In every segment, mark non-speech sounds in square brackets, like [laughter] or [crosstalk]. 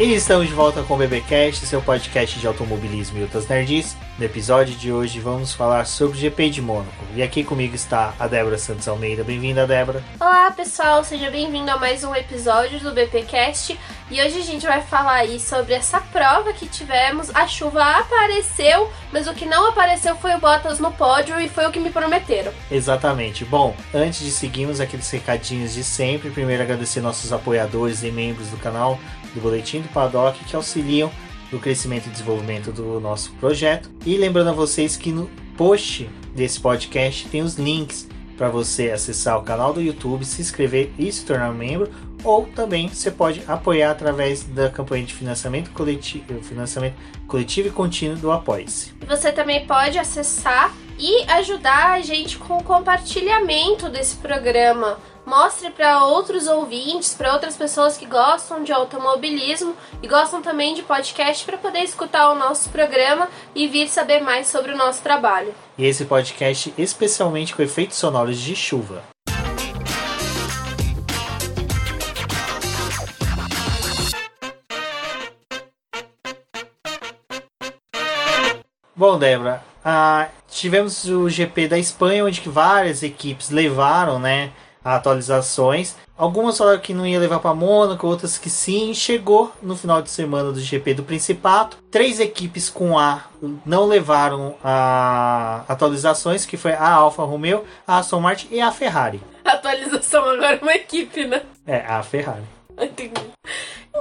E estamos de volta com o BBcast, seu podcast de automobilismo e outras nerds. No episódio de hoje vamos falar sobre o GP de Mônaco. E aqui comigo está a Débora Santos Almeida. Bem-vinda, Débora. Olá, pessoal, seja bem-vindo a mais um episódio do BPcast. E hoje a gente vai falar aí sobre essa prova que tivemos. A chuva apareceu, mas o que não apareceu foi o Bottas no pódio e foi o que me prometeram. Exatamente. Bom, antes de seguirmos aqueles recadinhos de sempre, primeiro agradecer nossos apoiadores e membros do canal do Boletim do Paddock que auxiliam no crescimento e desenvolvimento do nosso projeto. E lembrando a vocês que no post desse podcast tem os links para você acessar o canal do YouTube, se inscrever e se tornar membro, ou também você pode apoiar através da campanha de financiamento coletivo, financiamento coletivo e contínuo do Apoia-se. Você também pode acessar e ajudar a gente com o compartilhamento desse programa mostre para outros ouvintes, para outras pessoas que gostam de automobilismo e gostam também de podcast para poder escutar o nosso programa e vir saber mais sobre o nosso trabalho. E esse podcast especialmente com efeitos sonoros de chuva. Bom, Débora, ah, tivemos o GP da Espanha, onde que várias equipes levaram, né, atualizações. Algumas falaram que não ia levar para Mônaco, outras que sim. Chegou no final de semana do GP do Principato. Três equipes com A não levaram a atualizações, que foi a Alfa Romeo, a Aston Martin e a Ferrari. atualização agora é uma equipe, né? É, a Ferrari.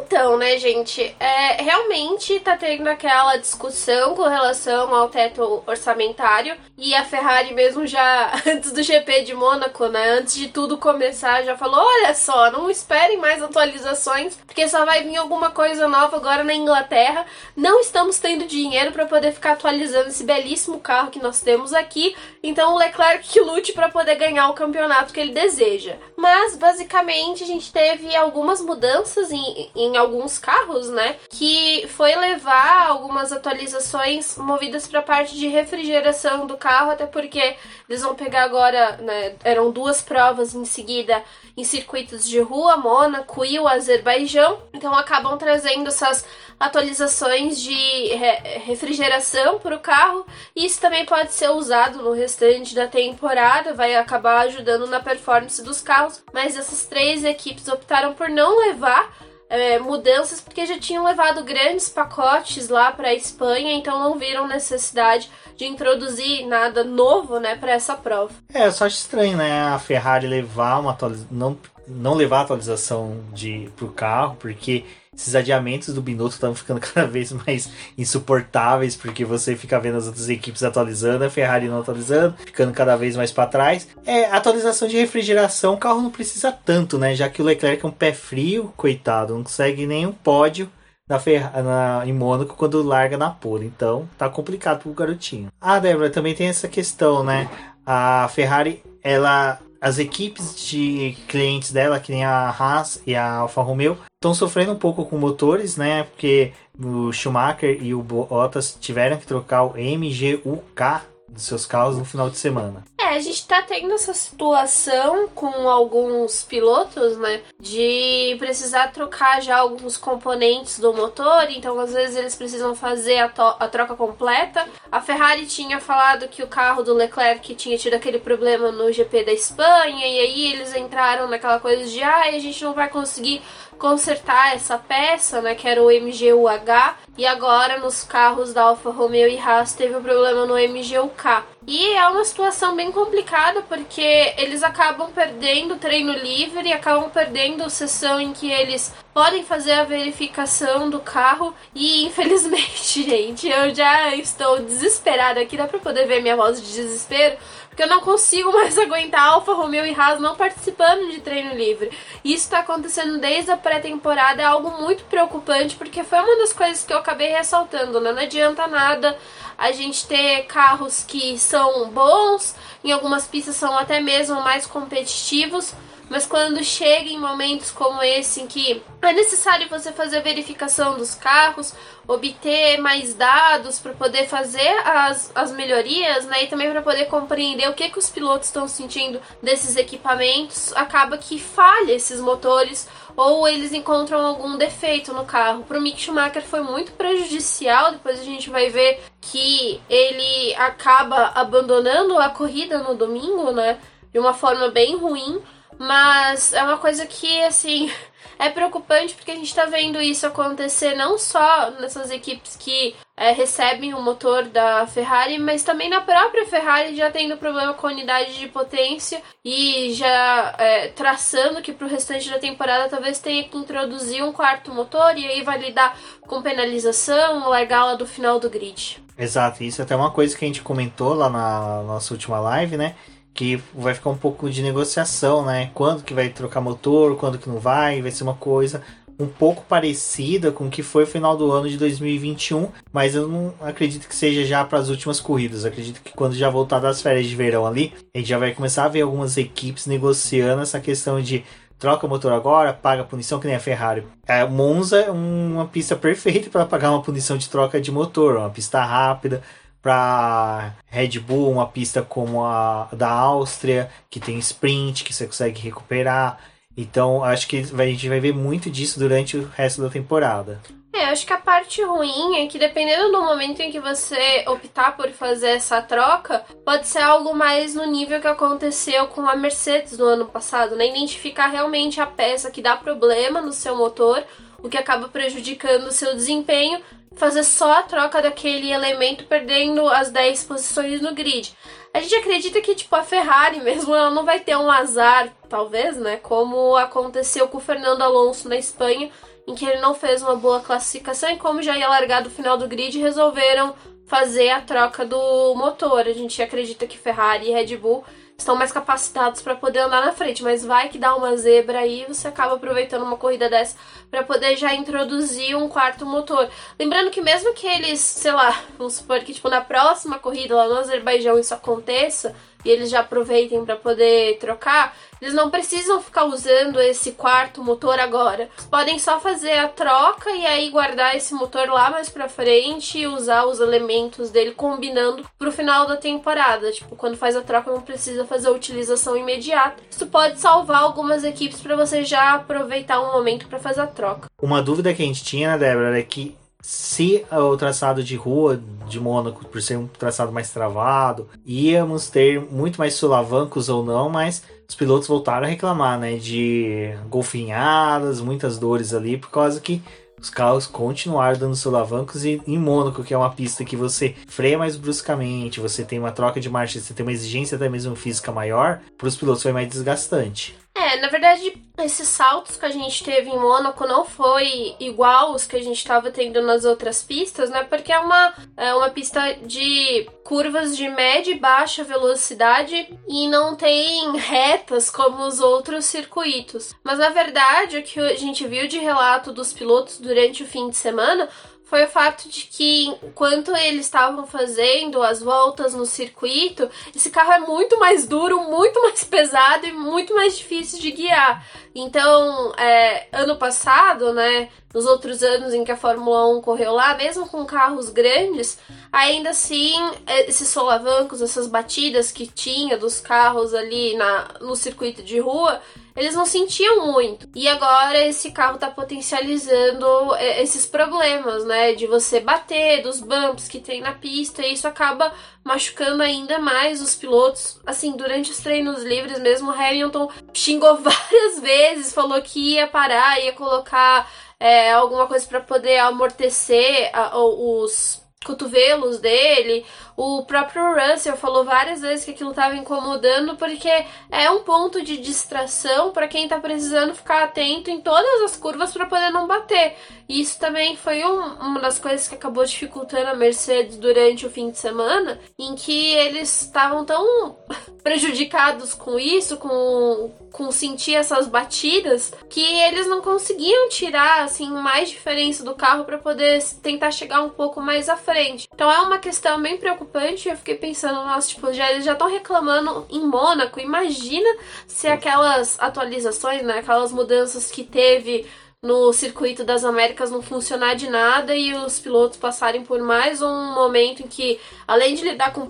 Então, né, gente, é, realmente tá tendo aquela discussão com relação ao teto orçamentário. E a Ferrari mesmo já, [laughs] antes do GP de Mônaco, né, antes de tudo começar, já falou, olha só, não esperem mais atualizações, porque só vai vir alguma coisa nova agora na Inglaterra, não estamos tendo dinheiro para poder ficar atualizando esse belíssimo carro que nós temos aqui, então o Leclerc que lute para poder ganhar o campeonato que ele deseja. Mas, basicamente, a gente teve algumas mudanças em, em alguns carros, né? Que foi levar algumas atualizações movidas para a parte de refrigeração do carro, até porque eles vão pegar agora, né? Eram duas provas em seguida em circuitos de rua, Mônaco e o Azerbaijão. Então acabam trazendo essas atualizações de re refrigeração para o carro. Isso também pode ser usado no restante da temporada, vai acabar ajudando na performance dos carros. Mas essas três equipes optaram por não levar é, mudanças porque já tinham levado grandes pacotes lá para a Espanha, então não viram necessidade de introduzir nada novo, né, para essa prova. É, eu só acho estranho, né, a Ferrari levar uma atualização, não, não levar atualização de pro carro, porque esses adiamentos do Binotto estão ficando [laughs] cada vez mais insuportáveis, porque você fica vendo as outras equipes atualizando, a Ferrari não atualizando, ficando cada vez mais para trás. É, atualização de refrigeração, o carro não precisa tanto, né? Já que o Leclerc é um pé frio, coitado, não consegue nem um pódio na, na em Mônaco quando larga na pole. Então tá complicado pro garotinho. Ah, Débora, também tem essa questão, né? A Ferrari, ela as equipes de clientes dela, que nem a Haas e a Alfa Romeo, estão sofrendo um pouco com motores, né? Porque o Schumacher e o Bottas tiveram que trocar o MGUK dos seus carros no final de semana. É, a gente tá tendo essa situação com alguns pilotos, né? De precisar trocar já alguns componentes do motor, então às vezes eles precisam fazer a, a troca completa. A Ferrari tinha falado que o carro do Leclerc tinha tido aquele problema no GP da Espanha, e aí eles entraram naquela coisa de ah, a gente não vai conseguir consertar essa peça, né, que era o MGUH, e agora nos carros da Alfa Romeo e Haas teve o um problema no MGUK. E é uma situação bem complicada porque eles acabam perdendo treino livre, acabam perdendo sessão em que eles podem fazer a verificação do carro e [laughs] infelizmente, gente, eu já estou desesperada aqui, dá para poder ver minha voz de desespero, porque eu não consigo mais [laughs] aguentar Alfa Romeo e Haas não participando de treino livre. Isso está acontecendo desde a pré-temporada, é algo muito preocupante porque foi uma das coisas que eu acabei ressaltando, né? Não adianta nada a gente ter carros que são bons, em algumas pistas são até mesmo mais competitivos, mas quando chega em momentos como esse em que é necessário você fazer a verificação dos carros, obter mais dados para poder fazer as, as melhorias, né? E também para poder compreender o que, que os pilotos estão sentindo desses equipamentos, acaba que falha esses motores ou eles encontram algum defeito no carro. Para o Mick Schumacher foi muito prejudicial, depois a gente vai ver que ele acaba abandonando a corrida no domingo, né? De uma forma bem ruim, mas é uma coisa que, assim, [laughs] é preocupante porque a gente está vendo isso acontecer não só nessas equipes que é, recebem o motor da Ferrari, mas também na própria Ferrari já tendo problema com a unidade de potência e já é, traçando que para o restante da temporada talvez tenha que introduzir um quarto motor e aí vai lidar com penalização, largá-la do final do grid. Exato, isso é até uma coisa que a gente comentou lá na nossa última live, né? Que vai ficar um pouco de negociação, né? Quando que vai trocar motor, quando que não vai, vai ser uma coisa um pouco parecida com o que foi o final do ano de 2021, mas eu não acredito que seja já para as últimas corridas. Acredito que quando já voltar das férias de verão ali, a gente já vai começar a ver algumas equipes negociando essa questão de troca motor agora, paga a punição que nem a Ferrari. A Monza é uma pista perfeita para pagar uma punição de troca de motor, uma pista rápida, para Red Bull, uma pista como a da Áustria, que tem sprint, que você consegue recuperar. Então, acho que a gente vai ver muito disso durante o resto da temporada. É, acho que a parte ruim é que dependendo do momento em que você optar por fazer essa troca, pode ser algo mais no nível que aconteceu com a Mercedes no ano passado, né? Identificar realmente a peça que dá problema no seu motor, o que acaba prejudicando o seu desempenho, fazer só a troca daquele elemento perdendo as 10 posições no grid. A gente acredita que, tipo, a Ferrari mesmo, ela não vai ter um azar, talvez, né? Como aconteceu com o Fernando Alonso na Espanha, em que ele não fez uma boa classificação e como já ia largar do final do grid, resolveram fazer a troca do motor. A gente acredita que Ferrari e Red Bull estão mais capacitados para poder andar na frente, mas vai que dá uma zebra aí, você acaba aproveitando uma corrida dessa para poder já introduzir um quarto motor. Lembrando que mesmo que eles, sei lá, vamos supor que tipo na próxima corrida lá no Azerbaijão isso aconteça, e eles já aproveitem para poder trocar, eles não precisam ficar usando esse quarto motor agora. Eles podem só fazer a troca e aí guardar esse motor lá mais para frente e usar os elementos dele combinando pro final da temporada. Tipo, quando faz a troca não precisa fazer a utilização imediata. Isso pode salvar algumas equipes para você já aproveitar um momento para fazer a troca. Uma dúvida que a gente tinha, né, Débora, é que se o traçado de rua de Mônaco, por ser um traçado mais travado, íamos ter muito mais solavancos ou não, mas os pilotos voltaram a reclamar, né, de golfinhadas, muitas dores ali, por causa que os carros continuaram dando solavancos e em Mônaco, que é uma pista que você freia mais bruscamente, você tem uma troca de marcha, você tem uma exigência até mesmo física maior, para os pilotos foi mais desgastante. É, na verdade, esses saltos que a gente teve em Mônaco não foi igual os que a gente estava tendo nas outras pistas, né? Porque é uma, é uma pista de curvas de média e baixa velocidade e não tem retas como os outros circuitos. Mas na verdade, o que a gente viu de relato dos pilotos durante o fim de semana foi o fato de que enquanto eles estavam fazendo as voltas no circuito, esse carro é muito mais duro, muito mais [laughs] pesado e muito mais difícil de guiar. Então, é, ano passado, né, nos outros anos em que a Fórmula 1 correu lá, mesmo com carros grandes, ainda assim, é, esses solavancos, essas batidas que tinha dos carros ali na, no circuito de rua, eles não sentiam muito. E agora esse carro tá potencializando é, esses problemas, né? De você bater, dos bumps que tem na pista, e isso acaba machucando ainda mais os pilotos. Assim, durante os treinos livres mesmo, Hamilton xingou [laughs] várias vezes, falou que ia parar, ia colocar é, alguma coisa para poder amortecer a, os cotovelos dele. O próprio Russell falou várias vezes que aquilo estava incomodando porque é um ponto de distração para quem está precisando ficar atento em todas as curvas para poder não bater. E isso também foi um, uma das coisas que acabou dificultando a Mercedes durante o fim de semana, em que eles estavam tão [laughs] prejudicados com isso, com, com sentir essas batidas, que eles não conseguiam tirar assim mais diferença do carro para poder tentar chegar um pouco mais à frente. Então é uma questão bem preocupante. Eu fiquei pensando, nossa, tipo, já, eles já estão reclamando em Mônaco. Imagina se aquelas atualizações, né, aquelas mudanças que teve no circuito das Américas não funcionar de nada e os pilotos passarem por mais um momento em que, além de lidar com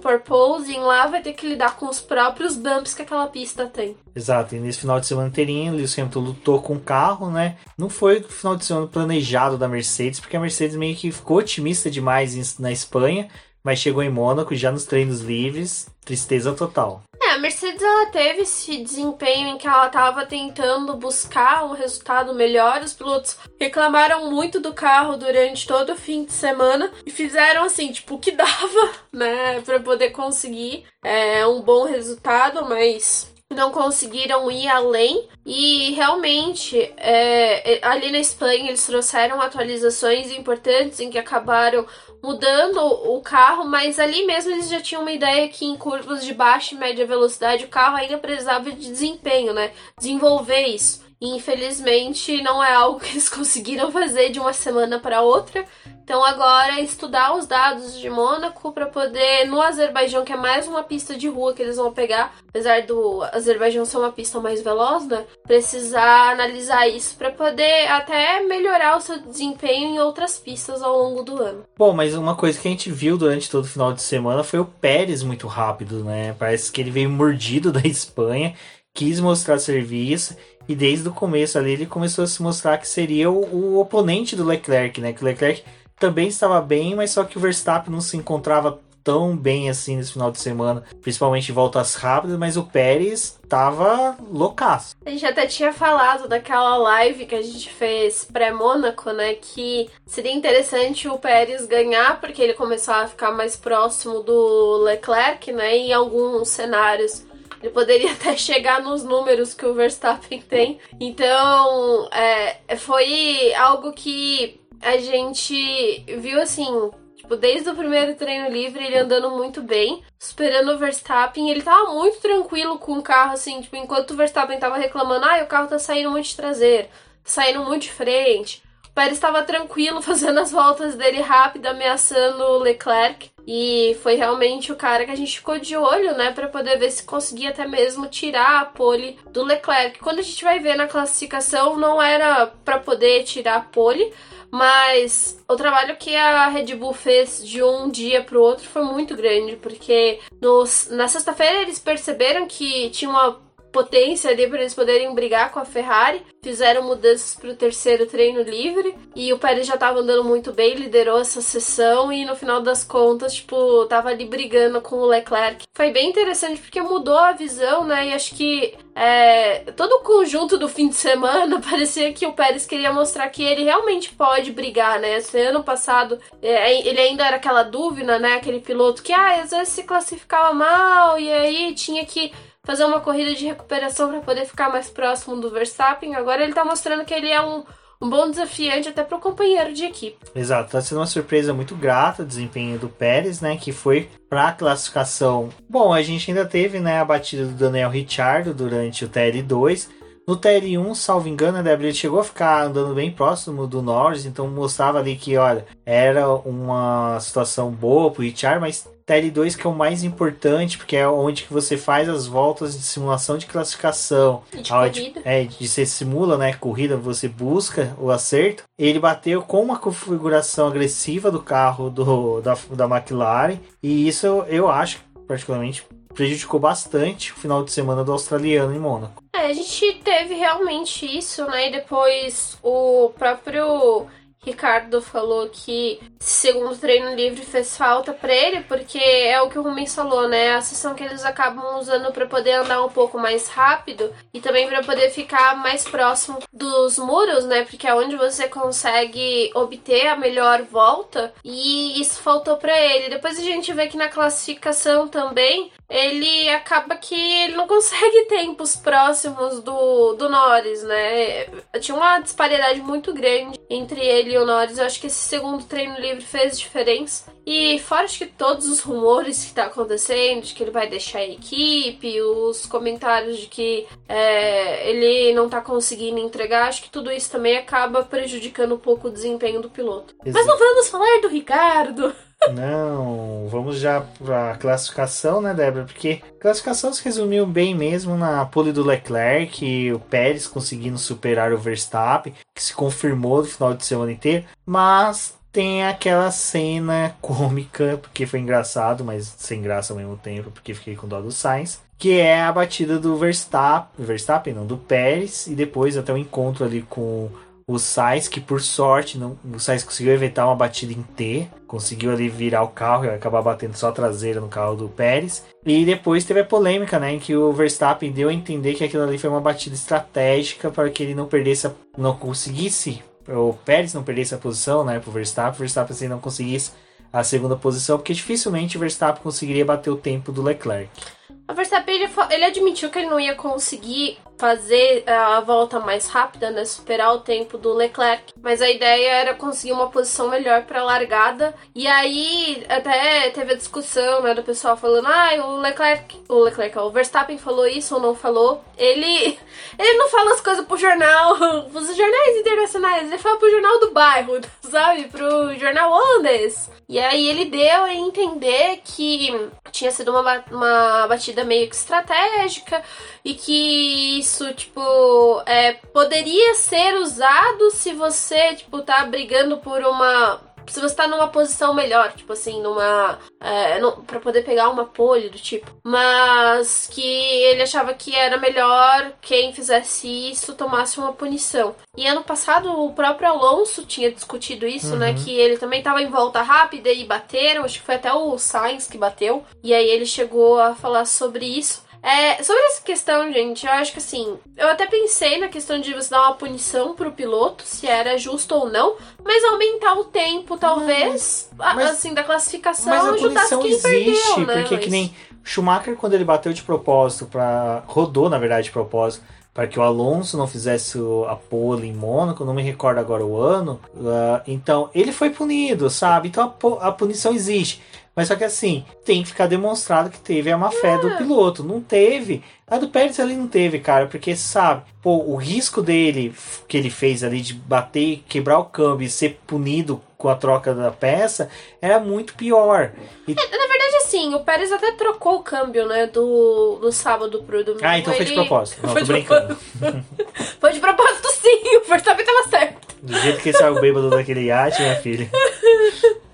em lá vai ter que lidar com os próprios bumps que aquela pista tem. Exato, e nesse final de semana inteirinho, Lewis Hamilton lutou com o carro, né? Não foi o final de semana planejado da Mercedes, porque a Mercedes meio que ficou otimista demais na Espanha, mas chegou em Mônaco já nos treinos livres, tristeza total. É, a Mercedes ela teve esse desempenho em que ela estava tentando buscar um resultado melhor. Os pilotos reclamaram muito do carro durante todo o fim de semana e fizeram assim, tipo, o que [laughs] dava, né, para poder conseguir é, um bom resultado, mas não conseguiram ir além e realmente é, é, ali na Espanha eles trouxeram atualizações importantes em que acabaram mudando o carro, mas ali mesmo eles já tinham uma ideia que em curvas de baixa e média velocidade o carro ainda precisava de desempenho, né? Desenvolver isso. E infelizmente não é algo que eles [laughs] conseguiram fazer de uma semana para outra. Então agora é estudar os dados de Mônaco para poder no Azerbaijão, que é mais uma pista de rua que eles vão pegar, apesar do Azerbaijão ser uma pista mais veloz, né? Precisar analisar isso para poder até melhorar o seu desempenho em outras pistas ao longo do ano. Bom, mas uma coisa que a gente viu durante todo o final de semana foi o Pérez muito rápido, né? Parece que ele veio mordido [laughs] da Espanha, quis mostrar serviço e desde o começo ali ele começou a se mostrar que seria o, o oponente do Leclerc, né? Que o Leclerc também estava bem, mas só que o Verstappen não se encontrava tão bem assim nesse final de semana, principalmente em voltas rápidas, mas o Pérez tava loucaço. A gente até tinha falado daquela live que a gente fez pré-Mônaco, né? Que seria interessante o Pérez ganhar, porque ele começou a ficar mais próximo do Leclerc, né? Em alguns cenários. Ele poderia [laughs] até chegar nos números que o Verstappen tem. Então, é, foi algo que a gente viu assim, tipo, desde o primeiro treino livre, ele andando muito bem, esperando o Verstappen. Ele tava muito tranquilo com o carro, assim, tipo, enquanto o Verstappen tava reclamando, ah, o carro tá saindo muito de traseiro, tá saindo muito de frente. Pérez estava tranquilo, [laughs] fazendo as voltas dele rápido, ameaçando o Leclerc. E foi realmente o cara que a gente ficou de olho, né, para poder ver se conseguia até mesmo tirar a pole do Leclerc. Quando a gente vai ver na classificação, não era para poder tirar a pole, mas o trabalho que a Red Bull fez de um dia para o outro foi muito grande, porque nos, na sexta-feira eles perceberam que tinha uma potência ali para eles poderem brigar com a Ferrari. Fizeram mudanças para o terceiro treino livre e o Pérez já estava andando muito bem, liderou essa sessão e no final das contas, tipo, tava ali brigando com o Leclerc. Foi bem interessante porque mudou a visão, né? E acho que é, todo o conjunto do fim de semana [laughs] parecia que o Pérez queria mostrar que ele realmente pode brigar, né? Esse ano passado é, ele ainda era aquela dúvida, né? Aquele piloto que ah, às vezes se classificava mal e aí tinha que fazer uma corrida de recuperação para poder ficar mais próximo do Verstappen. Agora ele tá mostrando que ele é um, um bom desafiante até para o companheiro de equipe. Exato, tá sendo uma surpresa muito grata o desempenho do Pérez, né, que foi para a classificação. Bom, a gente ainda teve, né, a batida do Daniel Ricciardo durante o TL2. No TL1, salvo engano, né, ele chegou a ficar andando bem próximo do Norris, então mostrava ali que, olha, era uma situação boa pro Richard, mas TL2 que é o mais importante, porque é onde que você faz as voltas de simulação de classificação. E de corrida. É, de você simula, né, corrida, você busca o acerto. Ele bateu com uma configuração agressiva do carro do, da, da McLaren, e isso eu, eu acho, particularmente, prejudicou bastante o final de semana do australiano em Mônaco. É, a gente teve realmente isso, né? E depois o próprio Ricardo falou que segundo treino livre fez falta para ele, porque é o que o Rubens falou, né? A sessão que eles acabam usando para poder andar um pouco mais rápido e também para poder ficar mais próximo dos muros, né? Porque é onde você consegue obter a melhor volta e isso faltou para ele. Depois a gente vê que na classificação também ele acaba que ele não consegue [laughs] tempos próximos do, do Norris, né? Tinha uma disparidade muito grande entre ele e o Norris. Eu acho que esse segundo treino livre fez diferença. E fora acho que todos os rumores que tá acontecendo, de que ele vai deixar a equipe, os comentários de que é, ele não tá conseguindo entregar, acho que tudo isso também acaba prejudicando um pouco o desempenho do piloto. Exato. Mas não vamos falar do Ricardo. [laughs] Não, vamos já para classificação, né, Débora? Porque a classificação se resumiu bem mesmo na pole do Leclerc, o Pérez conseguindo superar o Verstappen, que se confirmou no final de semana inteiro, mas tem aquela cena cômica, porque foi engraçado, mas sem graça ao mesmo tempo, porque fiquei com dó do Sainz, que é a batida do Verstappen, Verstappen não, do Pérez, e depois até o encontro ali com o Sainz, que por sorte não, o Sainz conseguiu evitar uma batida em T, conseguiu ali virar o carro e acabar batendo só a traseira no carro do Pérez. E depois teve a polêmica, né, em que o Verstappen deu a entender que aquilo ali foi uma batida estratégica para que ele não perdesse, não conseguisse, o Pérez não perdesse a posição, né, pro Verstappen, o Verstappen assim não conseguisse a segunda posição, porque dificilmente o Verstappen conseguiria bater o tempo do Leclerc. O Verstappen ele, admitiu que ele não ia conseguir fazer a volta mais rápida, né, superar o tempo do Leclerc, mas a ideia era conseguir uma posição melhor para a largada. E aí até teve a discussão, né, do pessoal falando: "Ah, o Leclerc, o Leclerc, o Verstappen falou isso ou não falou?". Ele [laughs] ele não fala as coisas pro jornal, [laughs] pros jornais internacionais, ele fala pro jornal do bairro, [laughs] sabe? Pro jornal holandês. E aí ele deu a entender que tinha sido uma, uma batida meio que estratégica e que isso, tipo, é, poderia ser usado se você, tipo, tá brigando por uma se você tá numa posição melhor, tipo assim, numa. É, para poder pegar uma pole do tipo. Mas que ele achava que era melhor quem fizesse isso tomasse uma punição. E ano passado o próprio Alonso tinha discutido isso, né, uhum. né? Que ele também tava em volta rápida e bateram. Acho que foi até o Sainz que bateu. E aí ele chegou a falar sobre isso. É, sobre essa questão, gente, eu acho que assim, eu até pensei na questão de você dar uma punição pro piloto, se era justo ou não, mas aumentar o tempo, talvez, mas, assim, da classificação mas a punição quem existe, perdeu, né? Porque mas... que nem Schumacher, quando ele bateu de propósito, para rodou, na verdade, de propósito, para que o Alonso não fizesse a pole em Mônaco, não me recordo agora o ano. Uh, então, ele foi punido, sabe? Então a, a punição existe. Mas só que assim, tem que ficar demonstrado que teve a má fé do é. piloto. Não teve. A do Pérez ali não teve, cara, porque sabe, pô, o risco dele que ele fez ali de bater, quebrar o câmbio e ser punido com a troca da peça era muito pior. E... É, na verdade, assim, o Pérez até trocou o câmbio, né, do, do sábado pro domingo. Ah, então ele... foi de propósito. Não, foi tô brincando. [laughs] foi de propósito, sim. O Verstappen tava certo. Do jeito que ele saiu bêbado daquele iate, minha filha. [laughs]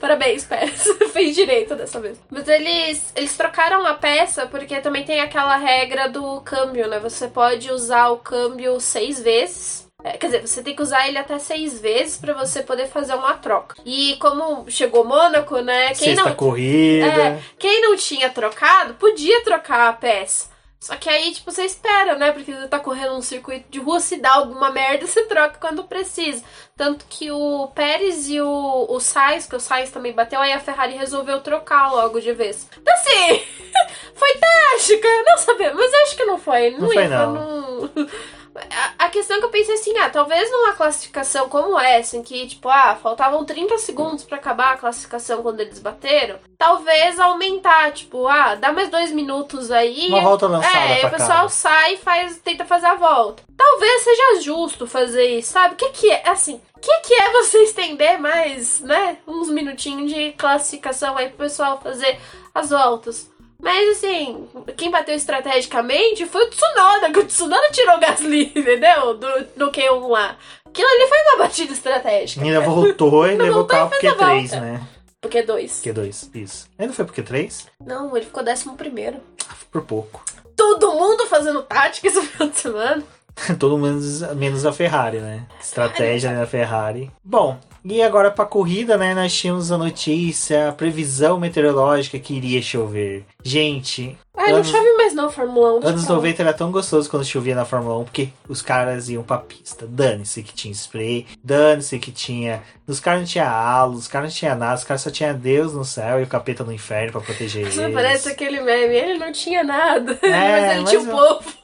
Parabéns, Pérez. [laughs] Fez direito dessa vez. Mas eles, eles trocaram a peça porque também tem aquela regra do câmbio, né? Você pode usar o câmbio seis vezes. É, quer dizer, você tem que usar ele até seis vezes para você poder fazer uma troca. E como chegou Mônaco, né? Quem Sexta não, corrida. É, quem não tinha trocado, podia trocar a peça. Só que aí, tipo, você espera, né? Porque você tá correndo um circuito de rua, se dá alguma merda, você troca quando precisa. Tanto que o Pérez e o, o Sainz, que o Sainz também bateu, aí a Ferrari resolveu trocar logo de vez. Então, assim, [laughs] foi tática, não sabemos, mas acho que não foi. Não, não foi, não. não... A, questão que eu pensei assim, ah, talvez numa classificação como essa, em que, tipo, ah, faltavam 30 segundos para acabar a classificação quando eles bateram, talvez aumentar, tipo, ah, dá mais dois minutos aí. Uma volta lançada. É, o pessoal cá. sai e faz, tenta fazer a volta. Talvez seja justo fazer isso, sabe? O que, que é, assim, o que, que é você [laughs] estender mais, né, uns minutinhos de classificação aí pro pessoal fazer as voltas? Mas assim, quem bateu estrategicamente foi o Tsunoda, que o Tsunoda tirou o Gasly, [laughs] entendeu? Do, do Q1 lá. Aquilo ali foi uma batida estratégica. Ainda voltou e [laughs] levou o carro pro Q3, né? Pro Q2. Q2, isso. Ele não foi pro Q3? Não, ele ficou décimo primeiro. Por pouco. Todo mundo fazendo tática esse final de semana. Todo mundo menos a Ferrari, né? Estratégia né, da Ferrari. Bom, e agora pra corrida, né? Nós tínhamos a notícia, a previsão meteorológica que iria chover. Gente. Ai, anos, não chove mais não, Fórmula 1. Anos 90 era tão gostoso quando chovia na Fórmula 1, porque os caras iam pra pista. Dane-se que tinha spray, dane-se que tinha. Os caras não tinha halo, os caras não tinha nada, os caras só tinha Deus no céu e o capeta no inferno pra proteger eles. Parece aquele meme, ele não tinha nada, [laughs] é, mas ele mas tinha o povo.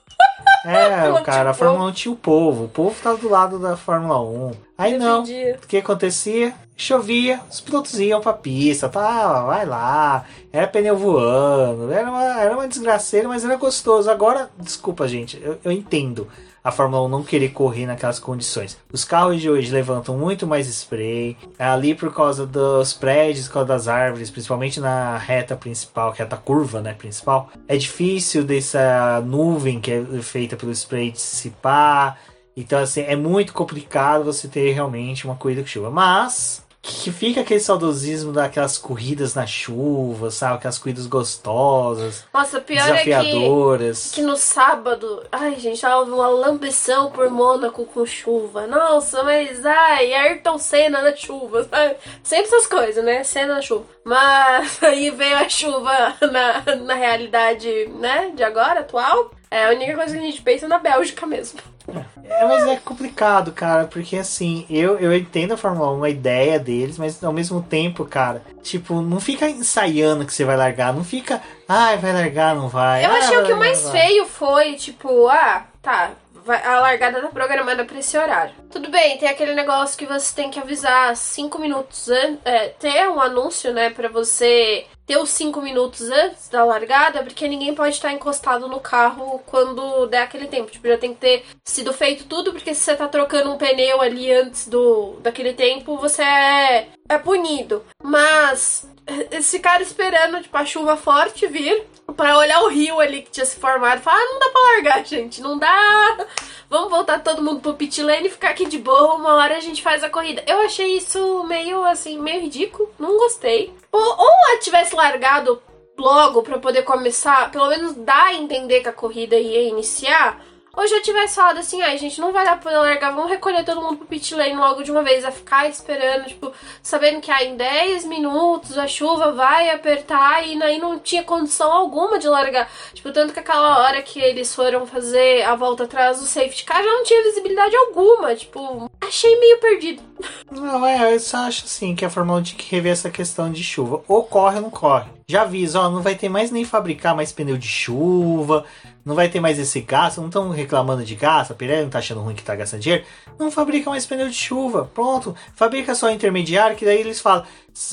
É, [laughs] o cara, a Fórmula 1 tinha o povo. O povo tava do lado da Fórmula 1. Aí não. O que acontecia? Chovia, os pilotos iam pra pista, tá, vai lá. Era pneu voando, era uma, era uma desgraceira, mas era gostoso. Agora, desculpa, gente, eu, eu entendo a Fórmula 1 não querer correr naquelas condições. Os carros de hoje levantam muito mais spray, é ali por causa dos prédios, por causa das árvores, principalmente na reta principal, reta curva, né, principal. É difícil dessa nuvem que é feita pelo spray dissipar. Então, assim, é muito complicado você ter realmente uma corrida com chuva. Mas, que fica aquele saudosismo daquelas corridas na chuva, sabe? Aquelas corridas gostosas. Nossa, pior desafiadoras. É que, que no sábado, ai gente, tava uma lambeção por Mônaco com chuva. Nossa, mas ai, Ayrton Senna na chuva, sabe? Sempre essas coisas, né? Senna na chuva. Mas [laughs] aí veio a chuva na, na realidade, né, de agora, atual. É a única coisa que a gente pensa na Bélgica mesmo. É, mas é complicado, cara, porque assim, eu, eu entendo a Fórmula 1, a ideia deles, mas ao mesmo tempo, cara, tipo, não fica ensaiando que você vai largar, não fica, ai, vai largar, não vai. Eu ah, achei o que o mais feio foi, tipo, ah, tá, a largada tá programada para esse horário. Tudo bem, tem aquele negócio que você tem que avisar cinco minutos antes, é, ter um anúncio, né, para você ter os cinco minutos antes da largada, porque ninguém pode estar encostado no carro quando der aquele tempo. Tipo, já tem que ter sido feito tudo, porque se você tá trocando um pneu ali antes do daquele tempo, você é, é punido. Mas esse cara esperando, tipo, a chuva forte vir para olhar o rio ali que tinha se formado. Falar, ah, não dá pra largar, gente, não dá. Vamos voltar todo mundo pro pit lane e ficar aqui de boa. Uma hora a gente faz a corrida. Eu achei isso meio, assim, meio ridículo. Não gostei. Ou, ou ela tivesse largado logo para poder começar, pelo menos dar a entender que a corrida ia iniciar ou já tivesse falado assim, ai, ah, gente, não vai dar pra largar, vamos recolher todo mundo pro pit lane logo de uma vez, a ficar esperando, tipo, sabendo que ah, em 10 minutos a chuva vai apertar e aí não tinha condição alguma de largar. Tipo, tanto que aquela hora que eles foram fazer a volta atrás do safety car já não tinha visibilidade alguma, tipo, achei meio perdido. Não, é, eu só acho assim que a Fórmula 1 tinha que rever essa questão de chuva. Ou corre ou não corre. Já avisa, ó, não vai ter mais nem fabricar mais pneu de chuva, não vai ter mais esse gasto, não estão reclamando de gasto, a Pirelli não tá achando ruim que tá gastando dinheiro, não fabrica mais pneu de chuva, pronto, fabrica só intermediário, que daí eles falam,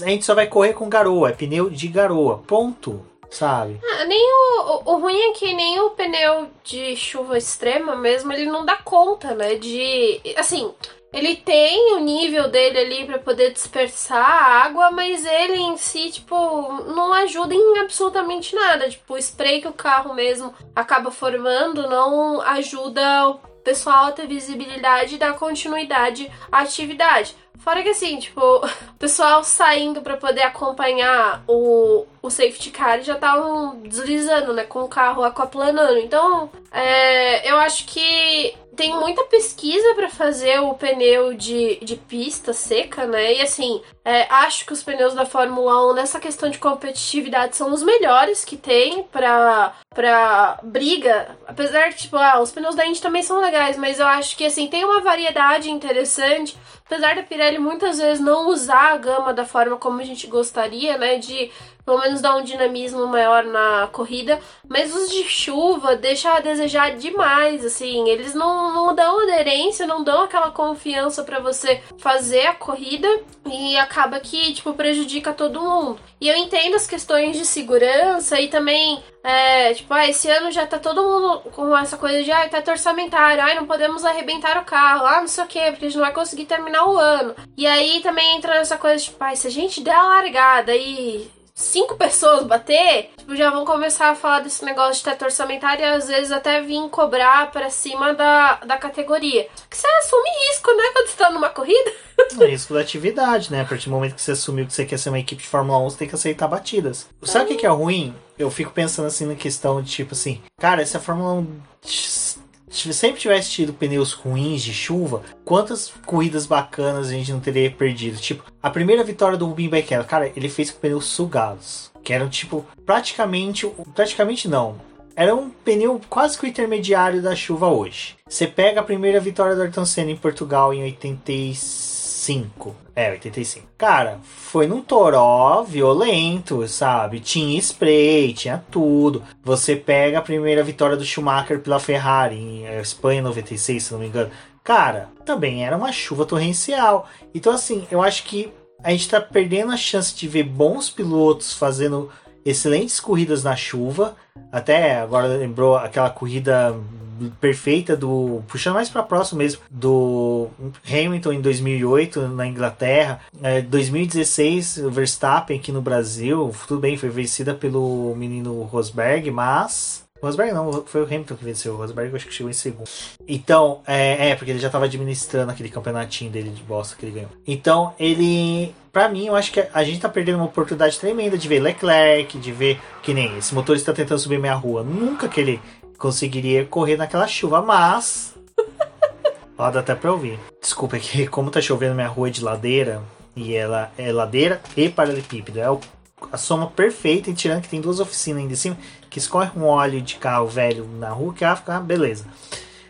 a gente só vai correr com garoa, é pneu de garoa, ponto, sabe? Ah, nem o, o, o, ruim é que nem o pneu de chuva extrema mesmo, ele não dá conta, né, de, assim, ele tem o nível dele ali para poder dispersar a água, mas ele em si, tipo, não ajuda em absolutamente nada. Tipo, o spray que o carro mesmo acaba formando não ajuda o pessoal a ter visibilidade e dar continuidade à atividade. Fora que assim, tipo, [laughs] o pessoal saindo para poder acompanhar o, o safety car já estavam deslizando, né? Com o carro aquaplanando. Então, é, eu acho que tem muita pesquisa para fazer o pneu de, de pista seca, né? E assim, é, acho que os pneus da Fórmula 1 nessa questão de competitividade são os melhores que tem para para briga. Apesar de, tipo, ah, os pneus da Indy também são legais, mas eu acho que assim, tem uma variedade interessante. Apesar da Pirelli muitas vezes não usar a gama da forma como a gente gostaria, né? De pelo menos dá um dinamismo maior na corrida, mas os de chuva deixam a desejar demais, assim, eles não, não dão aderência, não dão aquela confiança para você fazer a corrida e acaba que, tipo, prejudica todo mundo. E eu entendo as questões de segurança e também, é, tipo, ah, esse ano já tá todo mundo com essa coisa de, ah, tá orçamentário, ah, não podemos arrebentar o carro, ah, não sei o que, porque a gente não vai conseguir terminar o ano. E aí também entra nessa coisa, tipo, ah, se a gente der a largada e cinco pessoas bater, tipo, já vão começar a falar desse negócio de teto orçamentário e às vezes até vir cobrar para cima da, da categoria. Que você assume risco, né, quando você tá numa corrida. [laughs] É risco da atividade, né? A partir do momento que você assumiu que você quer ser uma equipe de Fórmula 1, você tem que aceitar batidas. Sabe o que, que é ruim? Eu fico pensando assim na questão de tipo assim, cara, se a Fórmula 1 se sempre tivesse tido pneus ruins de chuva, quantas corridas bacanas a gente não teria perdido? Tipo, a primeira vitória do Rubinho Barrichello, cara, ele fez com pneus sugados, que eram tipo praticamente, praticamente não, era um pneu quase que o intermediário da chuva hoje. Você pega a primeira vitória do Ayrton Senna em Portugal em 85. É, 85. Cara, foi num toró violento, sabe? Tinha spray, tinha tudo. Você pega a primeira vitória do Schumacher pela Ferrari em é, Espanha 96, se não me engano. Cara, também era uma chuva torrencial. Então, assim, eu acho que a gente tá perdendo a chance de ver bons pilotos fazendo excelentes corridas na chuva. Até agora lembrou aquela corrida perfeita do puxando mais para próximo mesmo do Hamilton em 2008 na Inglaterra, é, 2016 o Verstappen aqui no Brasil, tudo bem, foi vencida pelo menino Rosberg, mas Rosberg não, foi o Hamilton que venceu. O Rosberg eu acho que chegou em segundo. Então, é, é porque ele já estava administrando aquele campeonatinho dele de bosta que ele ganhou. Então, ele. Pra mim, eu acho que a gente tá perdendo uma oportunidade tremenda de ver Leclerc, de ver que nem esse motorista tentando subir minha rua. Nunca que ele conseguiria correr naquela chuva, mas. [laughs] Ó, dá até pra ouvir. Desculpa, é que como tá chovendo minha rua de ladeira, e ela é ladeira e paralelepípedo, é o a soma perfeita e tirando que tem duas oficinas ainda em cima, que escorre um óleo de carro velho na rua, que vai ficar beleza.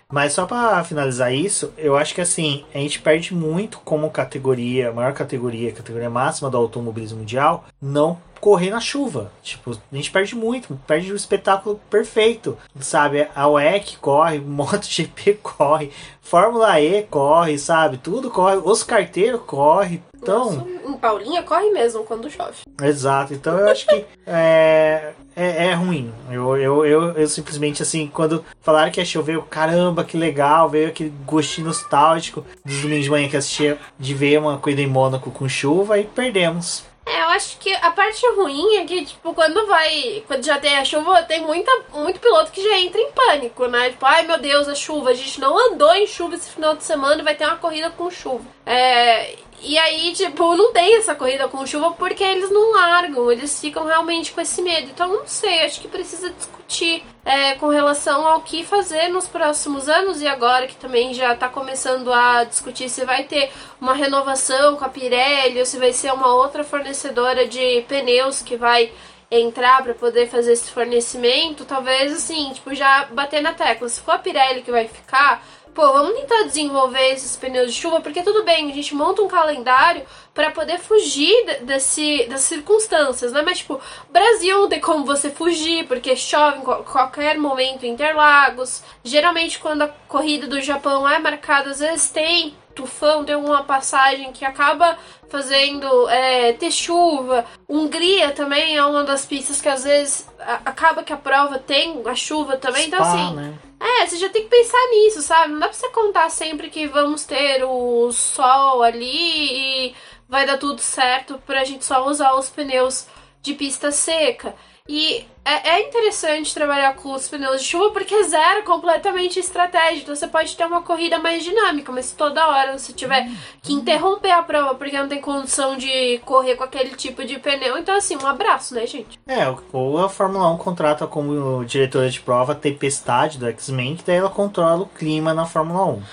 Mas só para finalizar isso, eu acho que assim, a gente perde muito como categoria, maior categoria, categoria máxima do automobilismo mundial, não correr na chuva. Tipo, a gente perde muito, perde o espetáculo perfeito, sabe? A WEC corre, [laughs] MotoGP corre, Fórmula E corre, sabe? Tudo corre, os carteiros corre, então, Nossa, em Paulinha corre mesmo quando chove. Exato. Então eu acho que [laughs] é, é, é, ruim. Eu, eu, eu, eu, simplesmente assim, quando falaram que ia chover, caramba, que legal, veio aquele gostinho nostálgico dos domingos de manhã que assistia de ver uma corrida em Mônaco com chuva e perdemos. É, eu acho que a parte ruim é que, tipo, quando vai. Quando já tem a chuva, tem muita, muito piloto que já entra em pânico, né? Tipo, ai meu Deus, a chuva, a gente não andou em chuva esse final de semana e vai ter uma corrida com chuva. É, e aí, tipo, não tem essa corrida com chuva porque eles não largam, eles ficam realmente com esse medo. Então, não sei, acho que precisa discutir é, com relação ao que fazer nos próximos anos e agora que também já está começando a discutir se vai ter uma renovação com a Pirelli ou se vai ser uma outra fornecedora de pneus que vai entrar para poder fazer esse fornecimento, talvez assim, tipo, já bater na tecla. Se for a Pirelli que vai ficar pô, vamos tentar desenvolver esses pneus de chuva, porque tudo bem, a gente monta um calendário para poder fugir desse, das circunstâncias, né? Mas, tipo, Brasil não tem como você fugir, porque chove em qualquer momento em Interlagos. Geralmente, quando a corrida do Japão é marcada, às vezes tem tufão, tem uma passagem que acaba fazendo é, ter chuva. Hungria também é uma das pistas que às vezes acaba que a prova tem a chuva também. Então, Spa, então, assim. Né? É, você já tem que pensar nisso, sabe? Não dá pra você contar sempre que vamos ter o sol ali e vai dar tudo certo pra gente só usar os pneus de pista seca. E é, é, interessante trabalhar com os pneus de chuva porque zero completamente estratégia. Então você pode ter uma corrida mais dinâmica, mas se toda hora você tiver que interromper a prova porque não tem condição de correr com aquele tipo de pneu, então assim, um abraço, né, gente? É, ou a Fórmula 1 contrata como diretora de prova a Tempestade do X-Men, que daí ela controla o clima na Fórmula 1.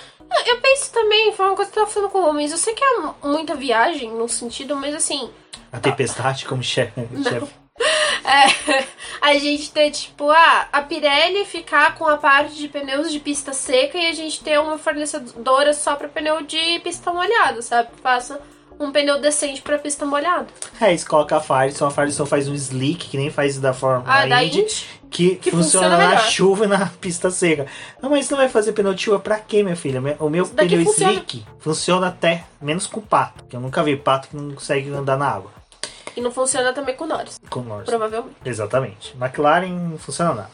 Eu penso também, foi uma coisa que eu tava falando com o Homens. Eu sei que é muita viagem no sentido, mas assim. A tempestade como chefe. [laughs] É, a gente ter, tipo, ah, a Pirelli ficar com a parte de pneus de pista seca e a gente ter uma fornecedora só para pneu de pista molhada, sabe? Faça um pneu decente para pista molhada. É, isso coloca a Firestone, a Firestone faz um slick, que nem faz da Fórmula ah, da Indy, que, que, funciona, funciona na chuva e na pista seca. Não, mas isso não vai fazer pneu de chuva pra quê, minha filha? O meu pneu funciona. slick funciona até menos com pato, que eu nunca vi pato que não consegue andar na água. E não funciona também com Norris. Com Norris. Provavelmente. Exatamente. McLaren não funciona nada.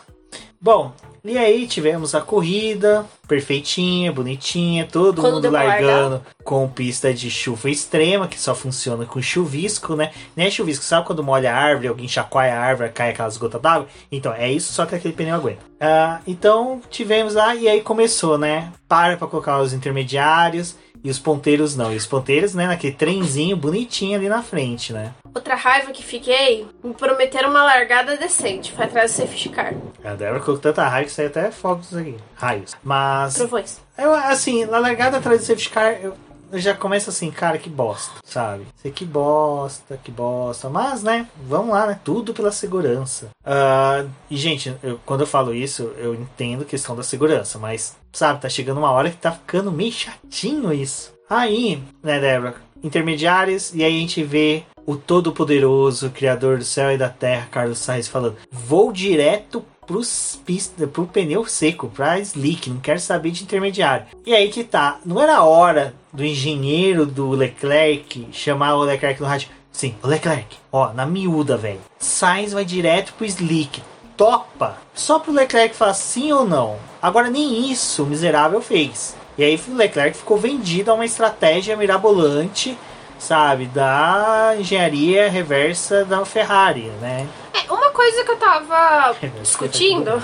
Bom, e aí tivemos a corrida perfeitinha, bonitinha, todo Quando mundo largando com pista de chuva extrema, que só funciona com chuvisco, né? Nem é chuvisco, sabe quando molha a árvore, alguém chacoalha a árvore, cai aquelas gotas d'água? Então, é isso, só que aquele pneu aguenta. Uh, então, tivemos lá, e aí começou, né? Para pra colocar os intermediários, e os ponteiros não. E os ponteiros, né, naquele trenzinho bonitinho ali na frente, né? Outra raiva que fiquei, me prometeram uma largada decente. Foi atrás do safety car. A Débora com tanta raiva que saiu até fogos aqui. Raios. Mas. Trovões. Eu, assim, na largada atrás do safety car, eu, já começo assim, cara, que bosta, sabe? Sei que bosta, que bosta. Mas, né, vamos lá, né? Tudo pela segurança. Ah, e, gente, eu- quando eu falo isso, eu entendo questão da segurança, mas, sabe, tá chegando uma hora que tá ficando meio chatinho isso. Aí, né, Débora, intermediários, e aí a gente vê o todo-poderoso, criador do céu e da terra, Carlos Sainz, falando: vou direto pros pista, pro pneu seco, pra slick, não quero saber de intermediário. E aí que tá, não era hora do engenheiro do Leclerc chamar o Leclerc no rádio. Sim, o Leclerc, ó, na miúda, velho. Sainz vai direto pro slick. Topa! Só pro Leclerc falar sim ou não. Agora nem isso o miserável fez. E aí o Leclerc ficou vendido a uma estratégia mirabolante, sabe, da engenharia reversa da Ferrari, né? É, uma coisa que eu tava [laughs] discutindo,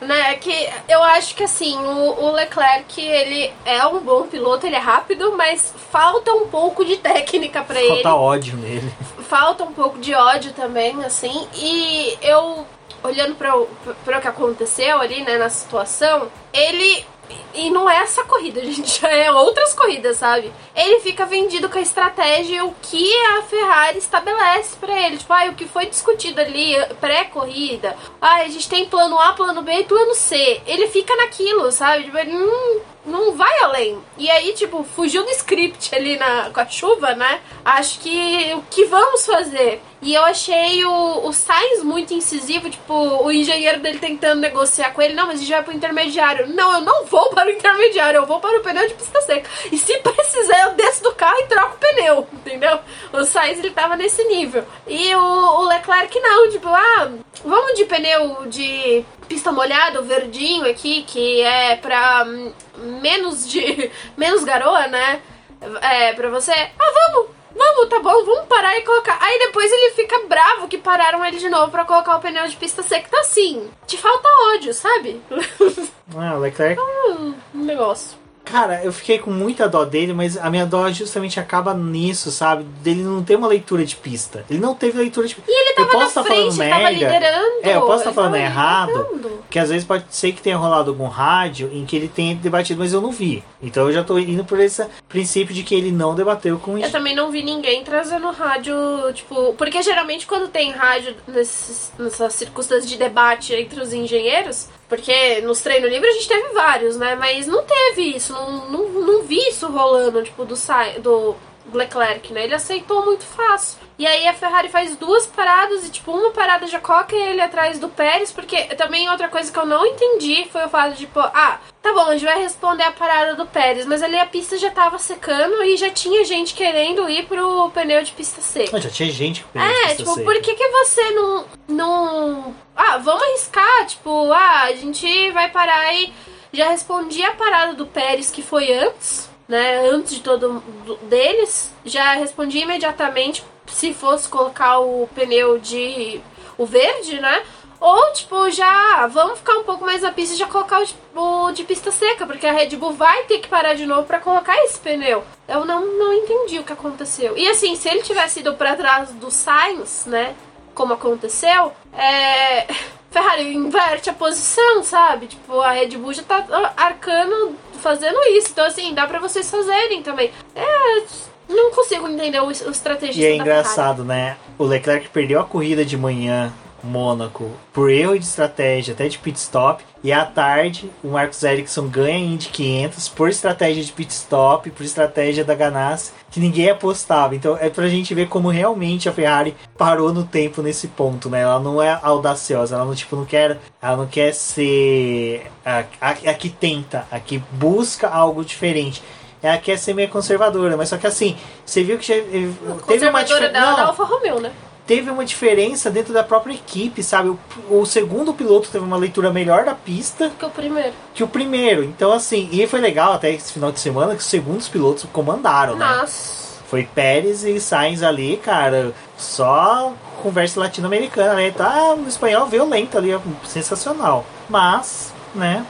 né, é que eu acho que assim, o, o Leclerc, ele é um bom piloto, ele é rápido, mas falta um pouco de técnica pra ele. Falta ódio nele. falta um pouco de ódio também, assim. E eu, olhando para o para o que aconteceu ali, né, na situação, ele. E não é essa corrida, [laughs] gente, já é outras corridas, sabe? Ele fica vendido com a estratégia o que a Ferrari estabelece pra ele. Tipo, ah, o que foi discutido ali pré-corrida. Ah, a gente tem plano A, plano B e plano C. Ele fica naquilo, sabe? Tipo, ele não, não vai além. E aí, tipo, fugiu do script ali na, com a chuva, né? Acho que o que vamos fazer? E eu achei o, o Sainz muito incisivo, tipo, o engenheiro dele tentando negociar com ele. Não, mas a gente vai pro intermediário. Não, eu não vou para o intermediário, eu vou para o pneu de pista seca. E se precisar, eu desço do carro e troco o pneu, entendeu? O Sainz, ele tava nesse nível. E o, o Leclerc não, tipo, ah, vamos de pneu de pista molhada, o verdinho aqui, que é pra menos de. [laughs] menos garoa, né? É, pra você. Ah, vamos! Vamos, tá bom, vamos parar e colocar. Aí depois ele fica bravo que pararam ele de novo pra colocar o pneu de pista seca. Tá assim, te falta ódio, sabe? [laughs] Ah, Leclerc. um negócio. Cara, eu fiquei com muita dó dele, mas a minha dó justamente acaba nisso, sabe? Dele não ter uma leitura de pista. Ele não teve leitura de pista. E ele tava eu posso na estar frente, falando ele tava merda. liderando. É, eu posso estar ele falando errado. liderando. Que às vezes pode ser que tenha rolado algum rádio em que ele tenha debatido, mas eu não vi. Então eu já tô indo por esse princípio de que ele não debateu com Eu isso. também não vi ninguém trazendo rádio, tipo. Porque geralmente quando tem rádio nesses, nessas circunstâncias de debate entre os engenheiros, porque nos treinos livres a gente teve vários, né? Mas não teve isso, não, não, não vi isso rolando, tipo, do, do Leclerc, né? Ele aceitou muito fácil. E aí a Ferrari faz duas paradas e, tipo, uma parada já coloca ele atrás do Pérez, porque também outra coisa que eu não entendi foi o fato de, tipo, ah, tá bom, a gente vai responder a parada do Pérez, mas ali a pista já tava secando e já tinha gente querendo ir pro pneu de pista seca. Já tinha gente com pneu de É, pista tipo, seca. por que, que você não, não. Ah, vamos arriscar, tipo, ah, a gente vai parar e já respondi a parada do Pérez que foi antes, né? Antes de todo do- deles. Já respondi imediatamente se fosse colocar o pneu de. o verde, né? Ou, tipo, já vamos ficar um pouco mais na pista e já colocar o de, pista seca, porque a Red Bull vai ter que parar de novo pra colocar esse pneu. Eu não, não entendi o que aconteceu. E assim, se ele tivesse ido pra trás do Sainz, né? Como aconteceu, é. [laughs] Ferrari inverte a posição, sabe? Tipo, a Red Bull já tá arcando fazendo isso. Então, assim, dá pra vocês fazerem também. É. Não consigo entender o, o estrategista E é da Ferrari. engraçado, né? O Leclerc perdeu a corrida de manhã, Mônaco, por erro de estratégia, até de pit stop. E à tarde, o Marcos Ericsson ganha Indy 500 por estratégia de pit stop, por estratégia da Ganassi, que ninguém apostava. Então é pra gente ver como realmente a Ferrari parou no tempo nesse ponto, né? Ela não é audaciosa, ela não, tipo, não quer, ela não quer ser a, a, a que tenta, a que busca algo diferente. Ela quer ser meio conservadora, mas só que assim, você viu que já, teve uma Conservadora diferença. da, da Alfa Romeo, né? Teve uma diferença dentro da própria equipe, sabe? O, o segundo piloto teve uma leitura melhor da pista Que o primeiro. que o primeiro. Então, assim, e foi legal até esse final de semana que os segundos pilotos comandaram, né? Nossa. Foi Pérez e Sainz ali, cara, só conversa latino-americana, né? Tá no espanhol violento ali, sensacional. Mas, né,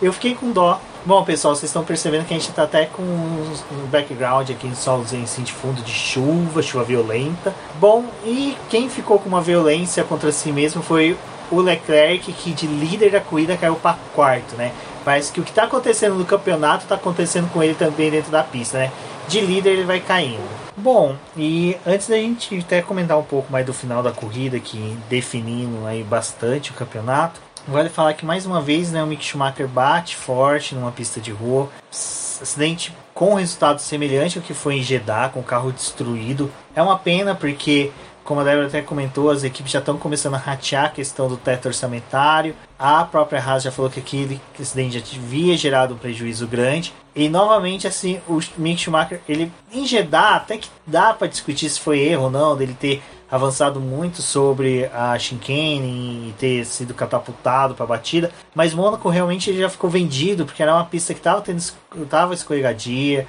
eu fiquei com dó Bom, pessoal, vocês estão percebendo que a gente está até com um background aqui, só ausência de fundo de chuva, chuva violenta. Bom, e quem ficou com uma violência contra si mesmo foi o Leclerc, que de líder da corrida caiu para quarto, né? Parece que o que está acontecendo no campeonato está acontecendo com ele também dentro da pista, né? De líder ele vai caindo. Bom, e antes da gente até comentar um pouco mais do final da corrida, que definindo aí bastante o campeonato, Vale falar que mais uma vez né, o Mick Schumacher bate forte numa pista de rua. Acidente com resultado semelhante ao que foi em Jeddah, com o carro destruído. É uma pena porque, como a Débora até comentou, as equipes já estão começando a ratear a questão do teto orçamentário. A própria Haas já falou que aquele acidente já havia gerado um prejuízo grande. E novamente, assim, o Mick Schumacher, ele em Jeddah, até que dá para discutir se foi erro ou não dele ter avançado muito sobre a chicane e ter sido catapultado para a batida, mas Mônaco realmente já ficou vendido porque era uma pista que estava tendo tava escorregadia,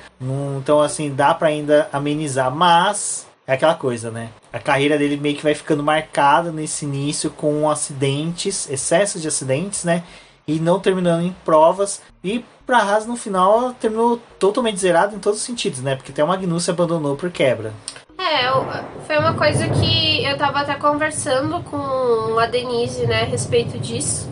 então assim dá para ainda amenizar, mas é aquela coisa, né? A carreira dele meio que vai ficando marcada nesse início com acidentes, excessos de acidentes, né? E não terminando em provas. E para Haas no final terminou totalmente zerado em todos os sentidos, né? Porque até o Magnussen abandonou por quebra. É, foi uma coisa que eu tava até conversando com a Denise, né, a respeito disso.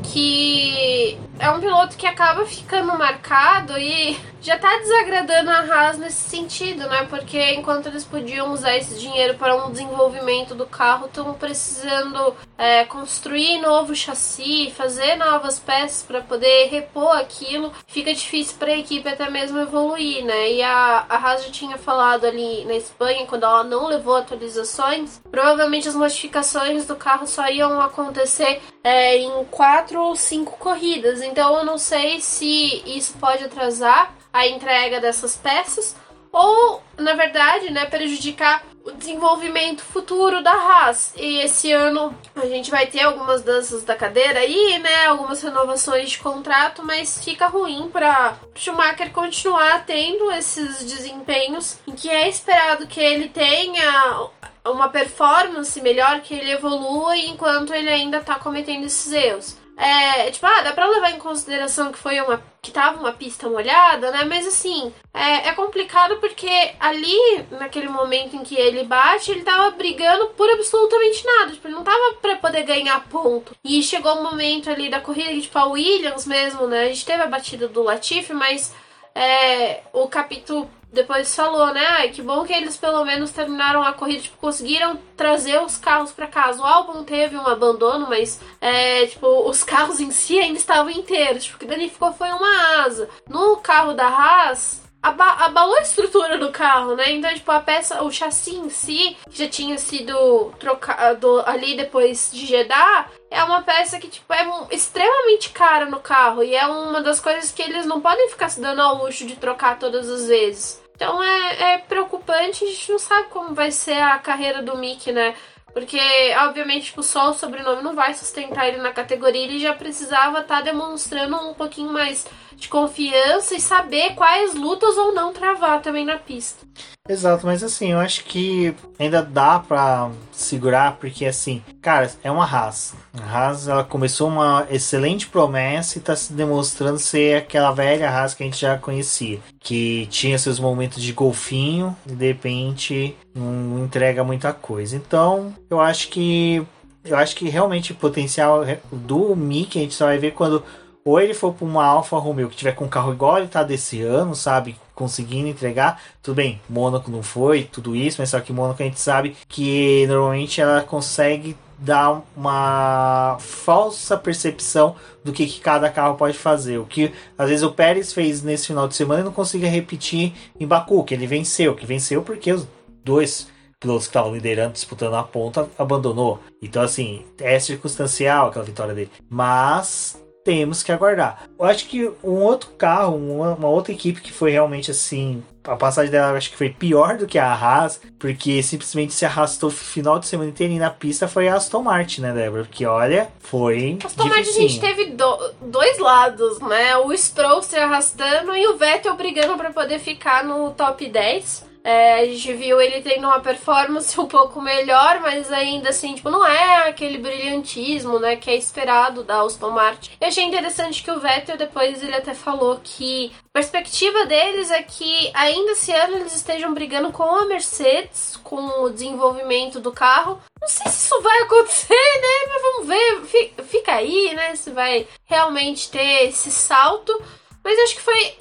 Que é um piloto que acaba ficando marcado e já tá desagradando a Haas nesse sentido, né? Porque enquanto eles podiam usar esse dinheiro para um desenvolvimento do carro, estão precisando é, construir novo chassi, fazer novas peças para poder repor aquilo. Fica difícil para a equipe até mesmo evoluir, né? E a, a Haas já tinha falado ali na Espanha, quando ela não levou atualizações, provavelmente as modificações do carro só iam acontecer é, em quatro ou cinco corridas. Então eu não sei se isso pode atrasar a entrega dessas peças ou, na verdade, né, prejudicar o desenvolvimento futuro da Haas. E esse ano a gente vai ter algumas danças da cadeira aí, né, algumas renovações de contrato, mas fica ruim para Schumacher continuar tendo esses desempenhos em que é esperado que ele tenha uma performance melhor, que ele evolua enquanto ele ainda está cometendo esses erros. É, tipo, ah, dá pra levar em consideração que foi uma. que tava uma pista molhada, né? Mas assim, é, é complicado porque ali, naquele momento em que ele bate, ele tava brigando por absolutamente nada. Tipo, ele não tava pra poder ganhar ponto. E chegou o um momento ali da corrida que, tipo, a Williams mesmo, né? A gente teve a batida do Latifi, mas é, o capítulo depois falou, né? Ai, que bom que eles pelo menos terminaram a corrida, tipo, conseguiram trazer os carros para casa. O álbum teve um abandono, mas é, tipo, os [laughs] carros em si ainda estavam inteiros. Tipo, o que danificou foi uma asa. No carro da Haas, abalou a estrutura do carro, né? Então, tipo, a peça, o chassi em si, que já tinha sido trocado ali depois de Jeddah, é uma peça que, tipo, é extremamente cara no carro. E é uma das coisas que eles não podem ficar se dando ao luxo de trocar todas as vezes. Então é, é preocupante, a gente não sabe como vai ser a carreira do Mickey, né? Porque, obviamente, tipo, só o sobrenome não vai sustentar ele na categoria. Ele já precisava estar tá demonstrando um pouquinho mais de confiança e saber quais lutas ou não travar também na pista. Exato, mas assim, eu acho que ainda dá para segurar, porque assim, cara, é uma Haas. A Haas, ela começou uma excelente promessa e tá se demonstrando ser aquela velha Haas que a gente já conhecia, que tinha seus momentos de golfinho e de repente não entrega muita coisa. Então, eu acho que eu acho que realmente o potencial do Mickey a gente só vai ver quando ou ele for para uma Alfa Romeo que tiver com um carro igual ele tá desse ano, sabe? Conseguindo entregar. Tudo bem, Mônaco não foi, tudo isso, mas só que Mônaco a gente sabe que normalmente ela consegue dar uma falsa percepção do que, que, cada carro pode fazer. O que às vezes o Pérez fez nesse final de semana e não conseguia repetir em Baku, que ele venceu, que venceu porque os dois pilotos que estavam liderando, disputando a ponta, abandonou. Então, assim, é circunstancial aquela vitória dele. Mas temos que aguardar. Eu acho que um outro carro, uma, uma, outra equipe que foi realmente assim. A passagem dela acho que foi pior do que a Haas, porque simplesmente se arrastou o final de semana inteiro na pista foi a Aston Martin, né, Débora? Porque olha, foi. Aston Martin a gente teve do, dois lados, né? O Stroll se arrastando e o Vettel brigando para poder ficar no top 10. É, a gente viu ele tendo uma performance [laughs] um pouco melhor, mas ainda assim, tipo, não é aquele brilhantismo, né, que é esperado da Aston Martin. Eu achei interessante que o Vettel depois ele até falou que a perspectiva deles é que ainda esse ano eles estejam brigando com a Mercedes, com o desenvolvimento do carro. Não sei se isso vai [laughs] acontecer, né? Mas vamos ver. Fica aí, né? Se vai realmente ter esse salto. Mas acho que foi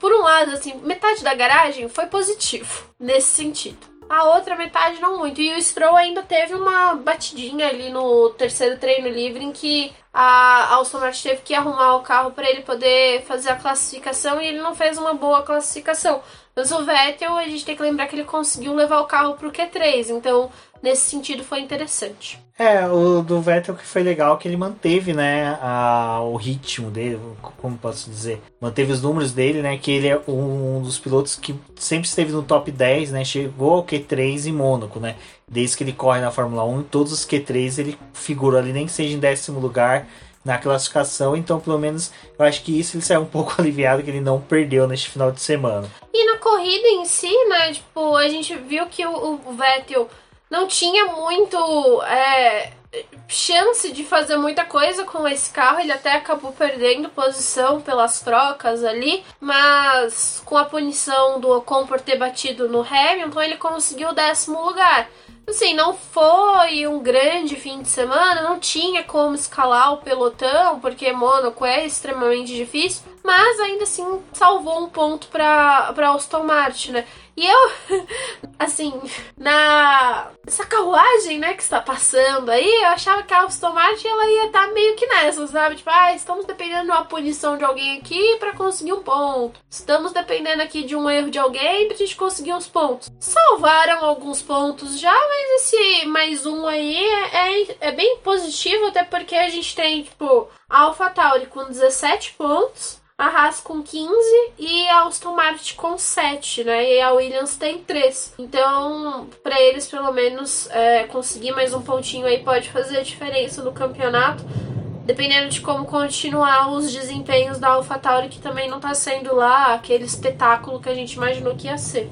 por um lado, assim, metade da garagem foi positivo nesse sentido. A outra metade não muito. E o Stroll ainda teve uma batidinha ali no terceiro treino livre em que a Aston Martin teve que arrumar o carro para ele poder fazer a classificação e ele não fez uma boa classificação. Mas o Vettel, a gente tem que lembrar que ele conseguiu levar o carro pro Q3, então nesse sentido foi interessante. É, o do Vettel que foi legal que ele manteve, né, a, o ritmo dele, como posso dizer, manteve os números dele, né, que ele é um dos pilotos que sempre esteve no top 10, né, chegou ao Q3 em Mônaco, né, desde que ele corre na Fórmula 1, em todos os Q3 ele figura ali, nem que seja em décimo lugar na classificação, então pelo menos eu acho que isso ele saiu um [laughs] pouco aliviado que ele não perdeu neste final de semana. E na corrida em si, né, tipo, a gente viu que o, o Vettel não tinha muito é, chance de fazer muita coisa com esse carro. Ele até acabou perdendo posição pelas trocas ali, mas com a punição do Ocon por ter batido no Hamilton, ele conseguiu o décimo lugar. Assim, não foi um grande fim de semana, não tinha como escalar o pelotão, porque Mônaco é extremamente difícil, mas ainda assim salvou um ponto para Aston Martin, né? E eu, [laughs] assim, na essa carruagem, né, que está passando aí, eu achava que a Aston Martin ela ia estar tá meio que nessa, sabe? Tipo, ah, estamos dependendo de uma punição de alguém aqui para conseguir um ponto. Estamos dependendo aqui de um erro de alguém pra gente conseguir uns pontos. Salvaram alguns pontos já, mas esse mais um aí é, é, é bem positivo, até porque a gente tem, tipo, a AlphaTauri com 17 pontos, a Haas com 15 e a Aston Martin com 7, né? E a Williams tem 3. Então, para eles, pelo menos, é, conseguir mais um pontinho aí pode fazer a diferença no campeonato. Dependendo de como continuar os desempenhos da AlphaTauri, que também não tá sendo lá aquele espetáculo que a gente imaginou que ia ser.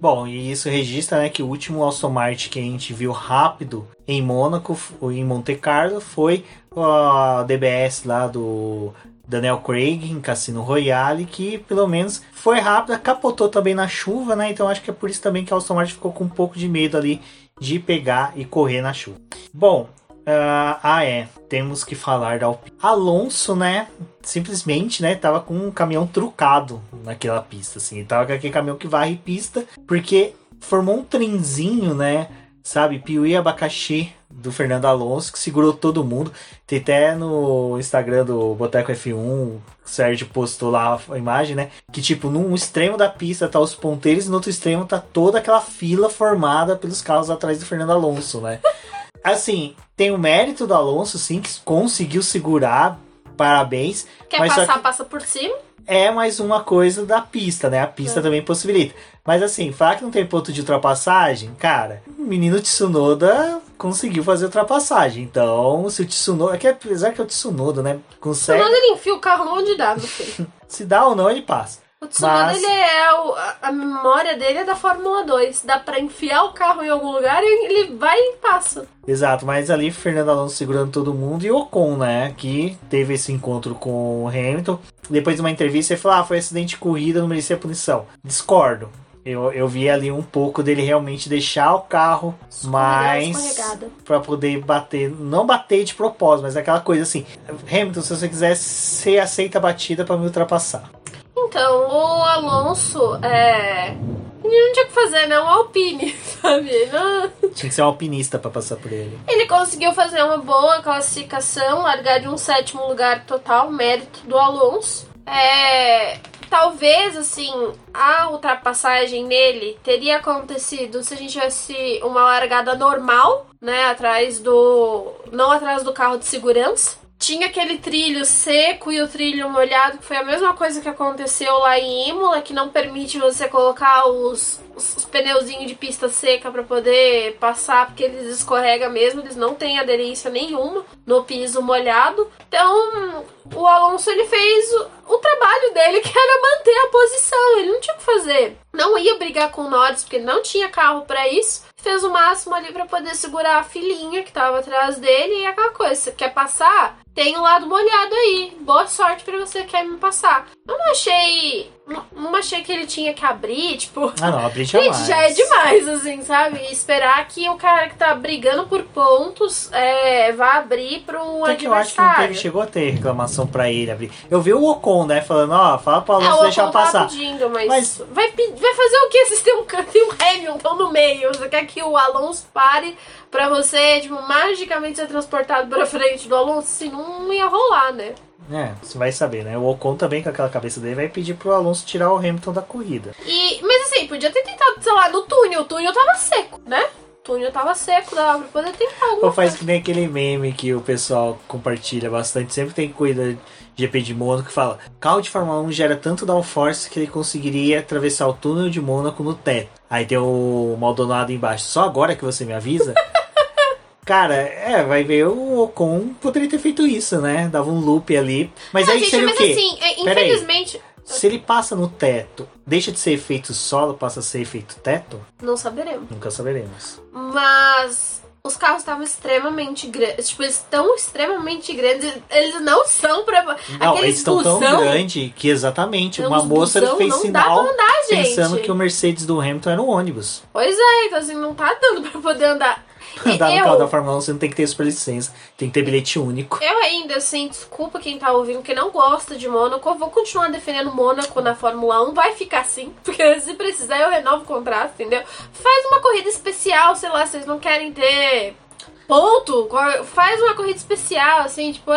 Bom, e isso registra né, que o último Aston Martin que a gente viu rápido em Mônaco, em Monte Carlo, foi a DBS lá do Daniel Craig em Cassino Royale, que pelo menos foi rápida, capotou também na chuva, né? Então acho que é por isso também que a Aston Martin ficou com um pouco de medo ali de pegar e correr na chuva. Bom, uh, ah é, temos que falar da Alpine. Alonso, né? Simplesmente, né? Tava com um caminhão trucado naquela pista, assim. Tava com aquele caminhão que varre pista, porque formou um trenzinho, né? Sabe, piuí abacaxi do Fernando Alonso, que segurou todo mundo. Tem até no Instagram do Boteco F1, o Sérgio postou lá a imagem, né? Que tipo, num extremo da pista tá os ponteiros e no outro extremo tá toda aquela fila formada pelos carros atrás do Fernando Alonso, né? [laughs] Assim, tem o mérito do Alonso, sim, que conseguiu segurar. Parabéns. Quer passar, que... passa por cima é mais uma coisa da pista, né? A pista é. também possibilita. Mas assim, falar que não tem ponto de ultrapassagem, cara, o menino Tsunoda conseguiu fazer ultrapassagem. Então, se o Tsunoda. É que apesar que é o Tsunoda, né? Consegue. O Tsunoda ele enfia o carro onde dá, meu filho. [laughs] se dá ou não, ele passa. O Tsunoda, Mas... ele é o, a memória dele é da Fórmula 2. Dá pra enfiar o carro em algum lugar e ele vai e passa. Exato, mas ali Fernando Alonso segurando todo mundo e Ocon, né? Que teve esse encontro com o Hamilton. Depois de uma entrevista, ele falou: ah, foi acidente de corrida, não merecia punição. Discordo. Eu, eu vi ali um pouco dele realmente deixar o carro mais para poder bater, não bater de propósito, mas aquela coisa assim, Hamilton, se você quiser, você aceita a batida para me ultrapassar. Então, o Alonso é. Ele não tinha o que fazer, né? Um Alpine, [laughs] sabe? Não... Tinha que ser um alpinista para passar por ele. Ele conseguiu fazer uma boa classificação, largar de um sétimo lugar total, mérito do Alonso. É, talvez assim a ultrapassagem nele teria acontecido se a gente tivesse uma largada normal, né, atrás do não atrás do carro de segurança tinha aquele trilho seco e o trilho molhado, que foi a mesma coisa que aconteceu lá em Imola, que não permite você colocar os, os pneuzinhos de pista seca para poder passar, porque eles escorregam mesmo, eles não têm aderência nenhuma no piso molhado. Então, o Alonso ele fez o, trabalho dele, que era manter a posição. Ele não tinha o que fazer. Não ia brigar com o Norris, porque não tinha carro para isso. Fez o máximo ali para poder segurar a filhinha que tava atrás dele e aquela coisa. Você quer passar? Tem o um lado molhado aí. Boa sorte para você que quer me passar. Eu não achei não, achei que ele tinha que abrir, tipo. Ah, não, abrir jamais. [laughs] Gente, já é demais, assim, sabe? E esperar que o cara que tá brigando por pontos é, vá abrir pro Até adversário. que eu acho que não teve, chegou a ter reclamação pra ele abrir. Eu vi o Ocon, né, falando, ó, fala pro Alonso é, deixar passar. Tá pedindo, mas, mas... Vai, vai fazer o quê? [laughs] Vocês têm um, tem um Hamilton no meio. Você quer que o Alonso pare pra você, tipo, magicamente ser transportado pra frente do Alonso? Assim, não ia rolar, né? É, você vai saber, né? O Ocon também, com aquela cabeça dele, vai pedir pro Alonso tirar o Hamilton da corrida. E, mas assim, podia ter tentado, sei lá, no túnel. O túnel tava seco, né? O túnel tava seco, dava pra poder tentar alguma Ou faz que nem aquele meme que o pessoal compartilha bastante. Sempre tem cuida GP de Mônaco que fala: carro de Fórmula 1 gera tanto downforce que ele conseguiria atravessar o túnel de Mônaco no teto. Aí tem o Maldonado embaixo. Só agora que você me avisa? [laughs] Cara, é, vai ver o Ocon poderia ter feito isso, né? Dava um loop ali. Mas não, aí gente, seria mas o quê? assim, é, infelizmente. Se ele passa no teto, deixa de ser efeito solo, passa a ser efeito teto? Não saberemos. Nunca saberemos. Mas os carros estavam extremamente grandes. Tipo, eles estão extremamente grandes. Eles não são pra. Não, eles estão tão grandes que exatamente uma moça busão, fez sinal andar, pensando que o Mercedes do Hamilton era um ônibus. Pois é, então assim, não tá dando pra poder andar. Andar no carro da Fórmula 1 você não tem que ter super licença, tem que ter bilhete único. Eu ainda, assim, desculpa quem tá ouvindo que não gosta de Mônaco, eu vou continuar defendendo Mônaco na Fórmula 1, vai ficar assim, [laughs] porque se precisar eu renovo o contrato, entendeu? Faz uma corrida especial, sei lá, vocês não querem ter ponto, faz uma corrida especial, assim, tipo,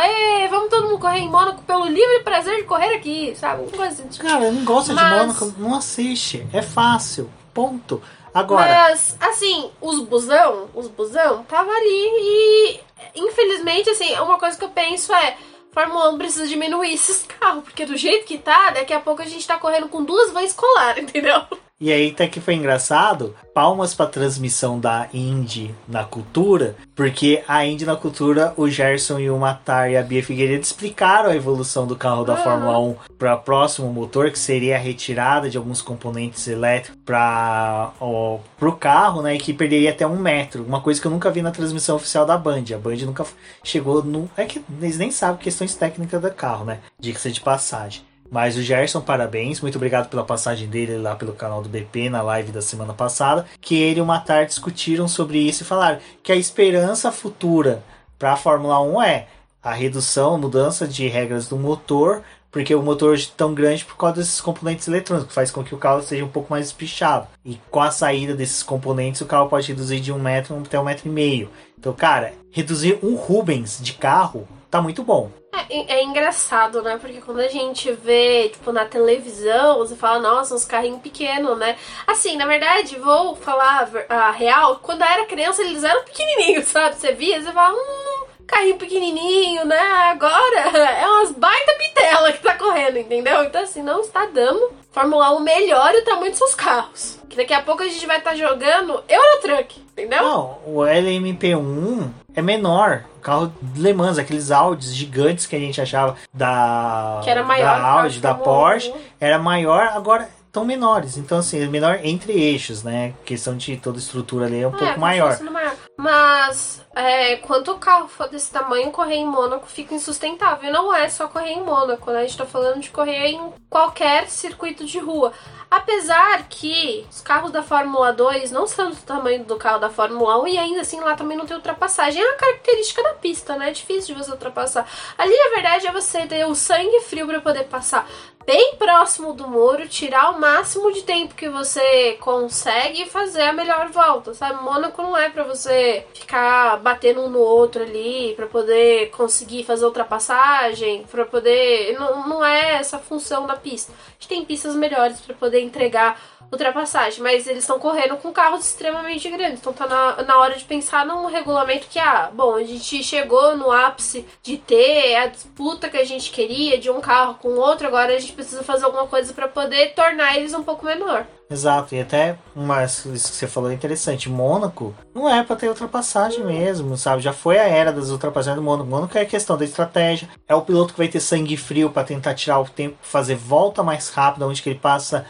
vamos todo mundo correr em Mônaco pelo livre prazer de correr aqui, sabe? Uma coisa assim. Tipo. Cara, eu não gosto Mas... de Mônaco, não assiste, é fácil, ponto. Agora. Mas, assim, os busão, os busão, tava ali e, infelizmente, assim, uma coisa que eu penso é. Fórmula 1 precisa diminuir [laughs] esses carros, porque do jeito que tá, daqui a pouco a gente tá correndo com duas vans escolar, [laughs] entendeu? E aí até que foi engraçado, palmas para transmissão da Indy na cultura, porque a Indy na cultura, o Gerson e o Matar e a Bia Figueiredo explicaram a evolução do carro da. Fórmula 1 para o próximo motor, que seria a retirada de alguns componentes elétricos para o carro, né, e que perderia até um metro, uma coisa que eu nunca vi na transmissão oficial da Band. A Band nunca chegou no, é que eles nem sabem questões técnicas do carro, né? Dica de passagem. Mas o Gerson, parabéns, muito obrigado pela passagem dele lá pelo canal do BP na live da semana passada. Que ele e o Matar discutiram sobre isso e falaram que a esperança futura para a Fórmula 1 é a redução, a mudança de regras do motor, porque o motor é tão grande por causa desses componentes eletrônicos, que faz com que o carro seja um pouco mais espichado. E com a saída desses componentes, o carro pode reduzir de um metro até um metro e meio. Então, cara, reduzir um Rubens de carro tá muito bom. É, é, engraçado, né? Porque quando a gente vê, tipo, na televisão, você fala, nossa, uns carrinhos pequenos, né? Assim, na verdade, vou falar a real, quando eu era criança, eles eram pequenininhos, [laughs] sabe? Você via, você fala, hum, carrinho pequenininho, né? Agora [laughs] é umas baita pitela que tá correndo, entendeu? Então, assim, não está dando. Fórmula 1 melhore o tamanho dos seus carros. Que daqui a pouco a gente vai estar tá jogando Eurotruck, entendeu? Não, o LMP1 é menor. O carro Le Mans, aqueles Audis gigantes que a gente achava da, que era maior, da Audi, da Porsche, era maior, agora tão menores. Então, assim, é menor entre eixos, né? A questão de toda estrutura ali é um é, pouco maior. maior. Mas, é, quando o carro for desse tamanho, correr em Mônaco fica insustentável. E não é só correr em Mônaco, né? A gente tá falando de correr em qualquer circuito de rua. Apesar que os carros da Fórmula 2 não são do tamanho do carro da Fórmula 1 e ainda assim lá também não tem ultrapassagem. É uma característica da pista, né? É difícil de você ultrapassar. Ali, na verdade, é você ter o sangue frio para poder passar bem próximo do muro, tirar o máximo de tempo que você consegue e fazer a melhor volta, sabe? Mônaco não é para você ficar batendo um no outro ali, para poder conseguir fazer ultrapassagem, para poder. Não, não é essa função da pista. A gente tem pistas melhores para poder entregar ultrapassagem, mas eles estão correndo com carros extremamente grandes. Então tá na, na hora de pensar num regulamento que, ah, bom, a gente chegou no ápice de ter a disputa que a gente queria de um carro com outro, agora a gente gente precisa fazer alguma coisa para poder tornar eles um pouco menor. Exato, e até uma, isso que você falou é interessante. Mônaco não é para ter ultrapassagem mesmo, sabe? Já foi a era das ultrapassagens do Mônaco. Mônaco é questão da estratégia. É o piloto que vai ter sangue frio para tentar tirar o tempo, fazer volta mais rápida, onde que ele passa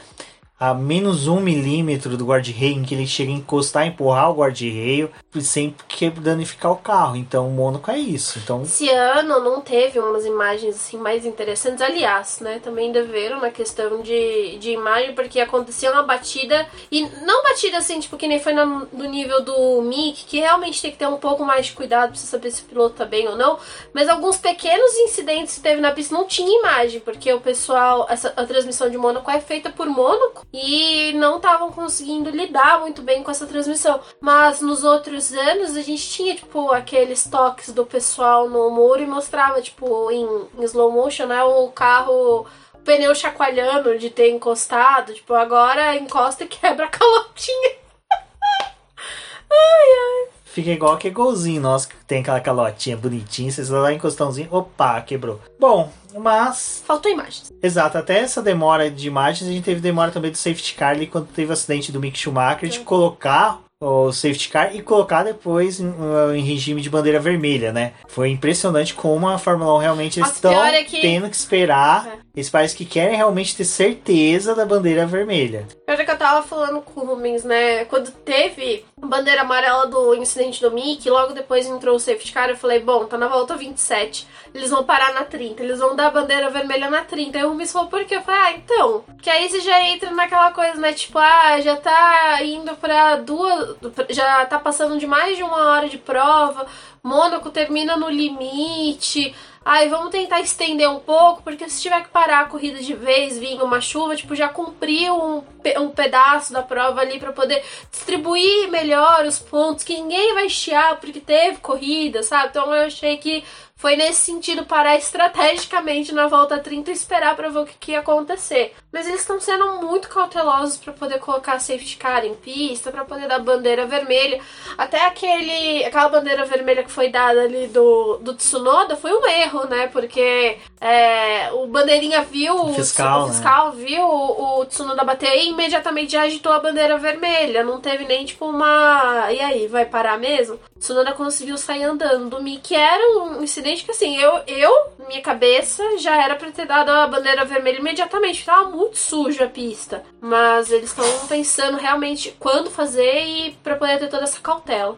a menos um milímetro do guarda-reio, em que ele chega a encostar, empurrar o guarda-reio, sem danificar o carro. Então o Mônaco é isso. Então esse ano não teve umas imagens assim mais interessantes, aliás, né? Também deveram na questão de, de imagem, porque aconteceu uma batida e não batida assim, tipo que nem foi no, no nível do Mick, que realmente tem que ter um pouco mais de cuidado para saber se o piloto tá bem ou não. Mas alguns pequenos incidentes que teve na pista não tinha imagem, porque o pessoal, essa a transmissão de Mônaco é feita por Mônaco e não estavam conseguindo lidar muito bem com essa transmissão. Mas nos outros anos a gente tinha, tipo, aqueles toques do pessoal no muro e mostrava, tipo, em, slow motion, né, o carro o pneu chacoalhando de ter encostado. Tipo, agora encosta e [laughs] quebra a calotinha. [laughs] ai, ai. Fica igual aquele golzinho nosso que tem aquela calotinha bonitinha, você só dá encostãozinho, opa, quebrou. Bom, mas. Faltou imagens. Exato, até essa demora de imagens, a gente teve demora também do safety car ali quando teve o acidente do Mick Schumacher de colocar o safety car e colocar depois em, em, regime de bandeira vermelha, né? Foi impressionante como a Fórmula 1 realmente estão é que... tendo que esperar. É. Eles parecem que querem realmente ter certeza da bandeira vermelha. Já que eu tava falando com o Rubens, né? Quando teve a bandeira amarela do incidente do Mickey, logo depois entrou o safety car, eu falei, bom, tá na volta 27. Eles vão parar na 30, eles vão dar a bandeira vermelha na 30. Aí o Rubens falou, por quê? Eu falei, ah, então. Que aí você já entra naquela coisa, né? Tipo, ah, já tá indo pra duas. Já tá passando de mais de uma hora de prova. Mônaco termina no limite. Ai, vamos tentar estender um pouco, porque se tiver que parar a corrida de vez, vir uma chuva, tipo, já cumpriu um, um pedaço da prova ali para poder distribuir melhor os pontos, que ninguém vai chiar porque teve corrida, sabe? Então eu achei que foi nesse sentido parar estrategicamente na volta 30 e esperar para ver o que, que, ia acontecer. Mas eles estão sendo muito cautelosos para poder colocar safety car em pista, para poder dar bandeira vermelha. Até aquele aquela bandeira vermelha que foi dada ali do, do Tsunoda foi um erro, né? Porque é, o bandeirinha viu, o fiscal, o, o fiscal né? viu o, o Tsunoda bater e imediatamente já agitou a bandeira vermelha. Não teve nem tipo uma. E aí, vai parar mesmo? O Tsunoda conseguiu sair andando. Do Mick era um incidente Que assim, eu, eu, minha cabeça, já era pra ter dado a bandeira vermelha imediatamente. Tava muito suja a pista. Mas eles estão pensando realmente quando fazer e pra poder ter toda essa cautela.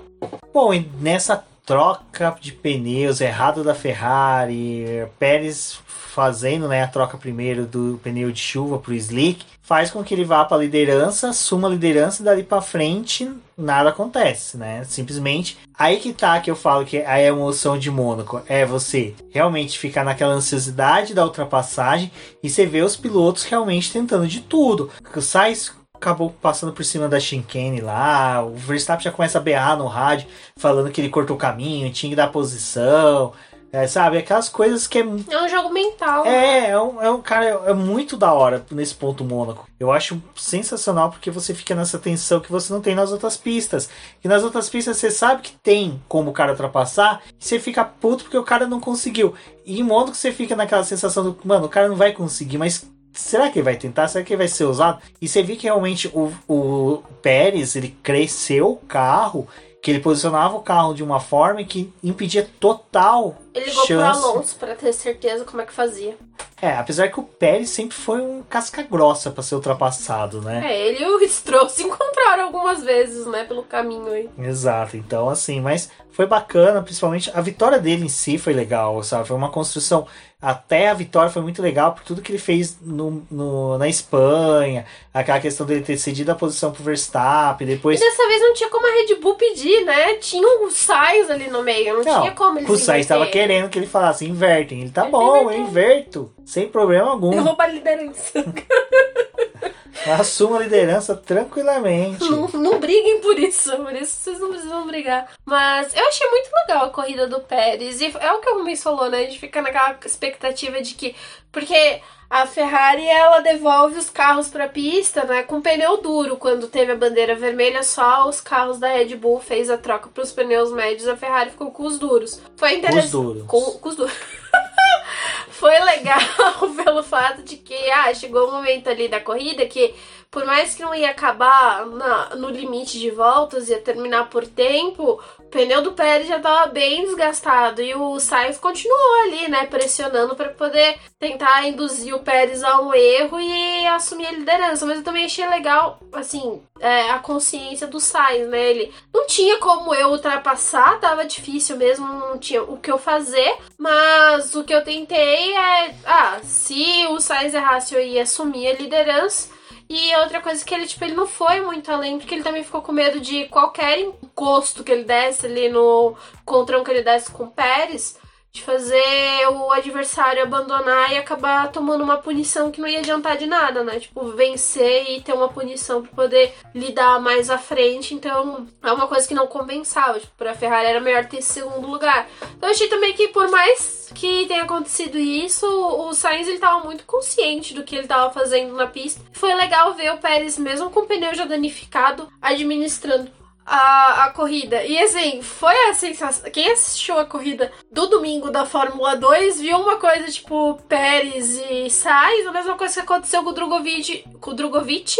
Bom, e nessa troca de pneus errado da Ferrari, Pérez fazendo né, a troca primeiro do pneu de chuva para o slick, faz com que ele vá para a liderança, assuma a liderança e dali para frente nada acontece, né? Simplesmente aí que tá que eu falo que a emoção de Mônaco é você realmente ficar naquela ansiosidade da ultrapassagem e você vê os pilotos realmente tentando de tudo. O Sainz acabou passando por cima da chicane lá, o Verstappen já começa a berrar no rádio falando que ele cortou o caminho, tinha que dar posição. É, sabe, aquelas coisas que é. É um jogo mental. É, é um, é um cara, é, é muito da hora nesse ponto Mônaco. Eu acho sensacional porque você fica nessa tensão que você não tem nas outras pistas. E nas outras pistas você sabe que tem como o cara ultrapassar, e você fica puto porque o cara não conseguiu. E em Mônaco você fica naquela sensação do, mano, o cara não vai conseguir, mas será que ele vai tentar? Será que ele vai ser usado? E você vê que realmente o, o Pérez, ele cresceu o carro que ele posicionava o carro de uma forma que impedia total ele ligou chance. pro Alonso para ter certeza como é que fazia. É, apesar que o Pérez sempre foi um casca grossa para ser ultrapassado, né? É, ele e o [laughs] Stroll se encontraram algumas vezes, né, pelo caminho aí. Exato, então assim, mas foi bacana, principalmente a vitória dele em si foi legal, sabe? Foi uma construção até a vitória foi muito legal por tudo que ele fez no, no, na Espanha, aquela questão dele ter cedido a posição pro Verstappen, depois... E dessa vez não tinha como a Red Bull pedir, né? Tinha o Sainz ali no meio, não, não tinha como ele O Sainz estava querendo que ele falasse, invertem. Ele tá bom, eu inverto, sem problema algum. Derruba a liderança. [laughs] Assuma a liderança tranquilamente. Não, não briguem por isso, por isso vocês não precisam brigar. Mas eu achei muito legal a corrida do Pérez. E é o que o Rubens falou, né? A gente fica naquela expectativa de que. Porque a Ferrari ela devolve os carros para a pista, né, com pneu duro. Quando teve a bandeira vermelha, só os carros da Red Bull fez a troca para os pneus médios, a Ferrari ficou com os duros. Foi interessante. Com os duros. Com, com os duros. [laughs] foi legal [laughs] pelo fato de que ah, chegou um momento ali da corrida que por mais que não ia acabar na, no limite de voltas, ia terminar por tempo, o pneu do Pérez já estava bem desgastado e o Sainz continuou ali, né, pressionando para poder tentar induzir o Pérez a um erro e assumir a liderança. Mas eu também achei legal, assim, é, a consciência do Sainz, né? Ele não tinha como eu ultrapassar, tava difícil mesmo, não tinha o que eu fazer, mas o que eu tentei é, ah, se o Sainz errasse, eu ia assumir a liderança e outra coisa que ele, tipo, ele não foi muito além, porque ele também ficou com medo de qualquer encosto que ele desse ali no contrão que ele desse com o Pérez de fazer o adversário abandonar e acabar tomando uma punição que não ia adiantar de nada, né? Tipo, vencer e ter uma punição para poder lidar mais à frente. Então, é uma coisa que não compensava. Tipo, pra Ferrari era melhor ter segundo lugar. Então, eu achei também que, por mais que tenha acontecido isso, o Sainz ele tava muito consciente do que ele tava fazendo na pista. Foi legal ver o Pérez, mesmo com o pneu já danificado, administrando a, a corrida. E assim, foi a sensação. Quem assistiu a corrida do domingo da Fórmula 2 viu uma coisa tipo Pérez e Sainz, a mesma coisa que aconteceu com o Drogovic, com o Drogovic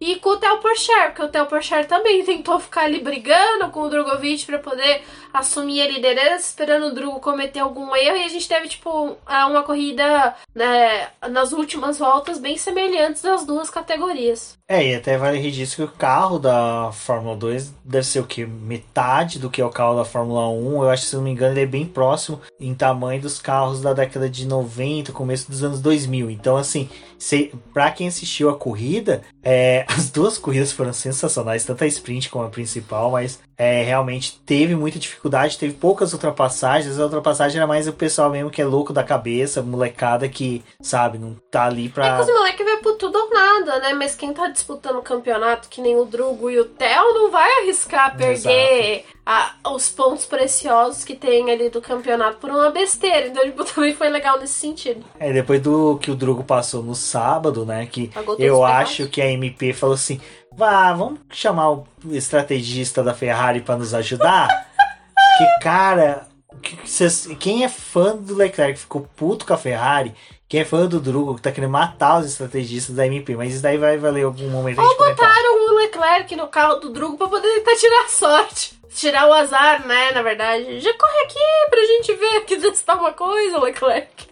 e com o Theo Porcher, porque o Theo Porcher também tentou ficar ali brigando com o Drogovic para poder assumir a liderança, esperando o Drugo cometer algum erro, e a gente teve, tipo, uma corrida né, nas últimas voltas bem semelhantes das duas categorias. É, e até vale registro que o carro da Fórmula 2 deve ser o que? Metade do que é o carro da Fórmula 1. Eu acho que, se não me engano, ele é bem próximo em tamanho dos carros da década de 90, começo dos anos 2000. Então, assim, se, pra quem assistiu a corrida, é, [laughs] as duas corridas foram sensacionais, tanto a sprint como a principal, mas é, realmente teve muita dificuldade, teve poucas ultrapassagens. A ultrapassagem era mais o pessoal mesmo que é louco da cabeça, molecada que, sabe, não tá ali pra. É que os moleques vai por tudo ou nada, né? Mas quem tá disputando o campeonato, que nem o Drugo e o Theo, não vai arriscar perder a, os pontos preciosos que tem ali do campeonato por uma besteira. Então, [laughs] tipo, também foi legal nesse sentido. É, depois do que o Drugo passou no sábado, né? Que eu acho que a MP falou assim Vá, vamos chamar o estrategista da Ferrari para nos ajudar? [laughs] que cara, que, que quem é fã do Leclerc ficou puto com a Ferrari, quem é fã do Drugo que tá querendo matar os estrategistas da MP, mas isso daí vai valer algum momento. Ou botaram o Leclerc no carro do Drugo para poder tentar tirar sorte. Tirar o azar, né? Na verdade. Já corre aqui pra gente ver aqui testar uma coisa, Leclerc.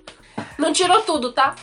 Não tirou tudo, tá?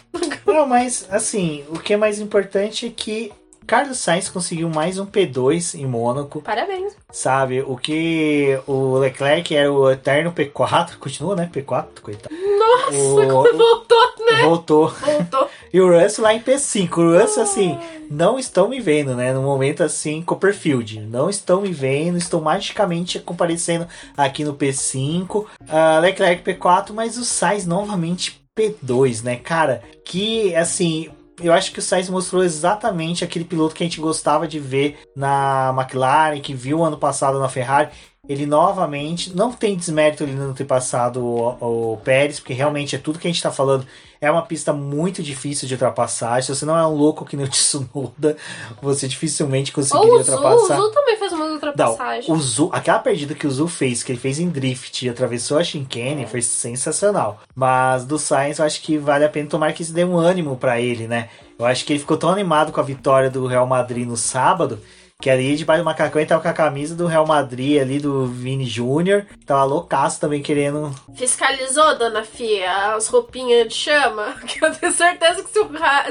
Não, mas assim, o que é mais importante é que Carlos Sainz conseguiu mais um P2 em Mônaco. Parabéns. Sabe, o que o Leclerc era o eterno P4, [laughs] continua, né? P4, coitado. Nossa, o... voltou, né? Voltou. Voltou. [laughs] e o Russell lá em P5. O Russell, assim, não estão me vendo, né? No momento, assim, Copperfield. Não estão me vendo, estão magicamente comparecendo aqui no P5. Uh, ah, Leclerc P4, mas o Sainz novamente P2, né, cara? Que, assim, eu acho que o Sainz mostrou exatamente aquele piloto que a gente gostava de ver na McLaren, que viu ano passado na Ferrari. Ele novamente, não tem desmérito ele não ter passado o, o Pérez, porque realmente é tudo que a gente está falando. É uma pista muito difícil de ultrapassagem. Se você não é um louco que nem o Tsunoda, [laughs] você dificilmente conseguiria o ultrapassar. O Zu também fez uma ultrapassagem. Não, o Zu, aquela perdida que o Zu fez, que ele fez em drift e atravessou a chicane, é. foi sensacional. Mas do Sainz, eu acho que vale a pena tomar que isso dê um ânimo para ele, né? Eu acho que ele ficou tão animado com a vitória do Real Madrid no sábado que ali debaixo do macacão ele tava com a camisa do Real Madrid ali, do Vini Júnior. Tava loucaço também querendo. Fiscalizou, dona Fia, as roupinhas de chama? [laughs] Que eu tenho certeza que se o,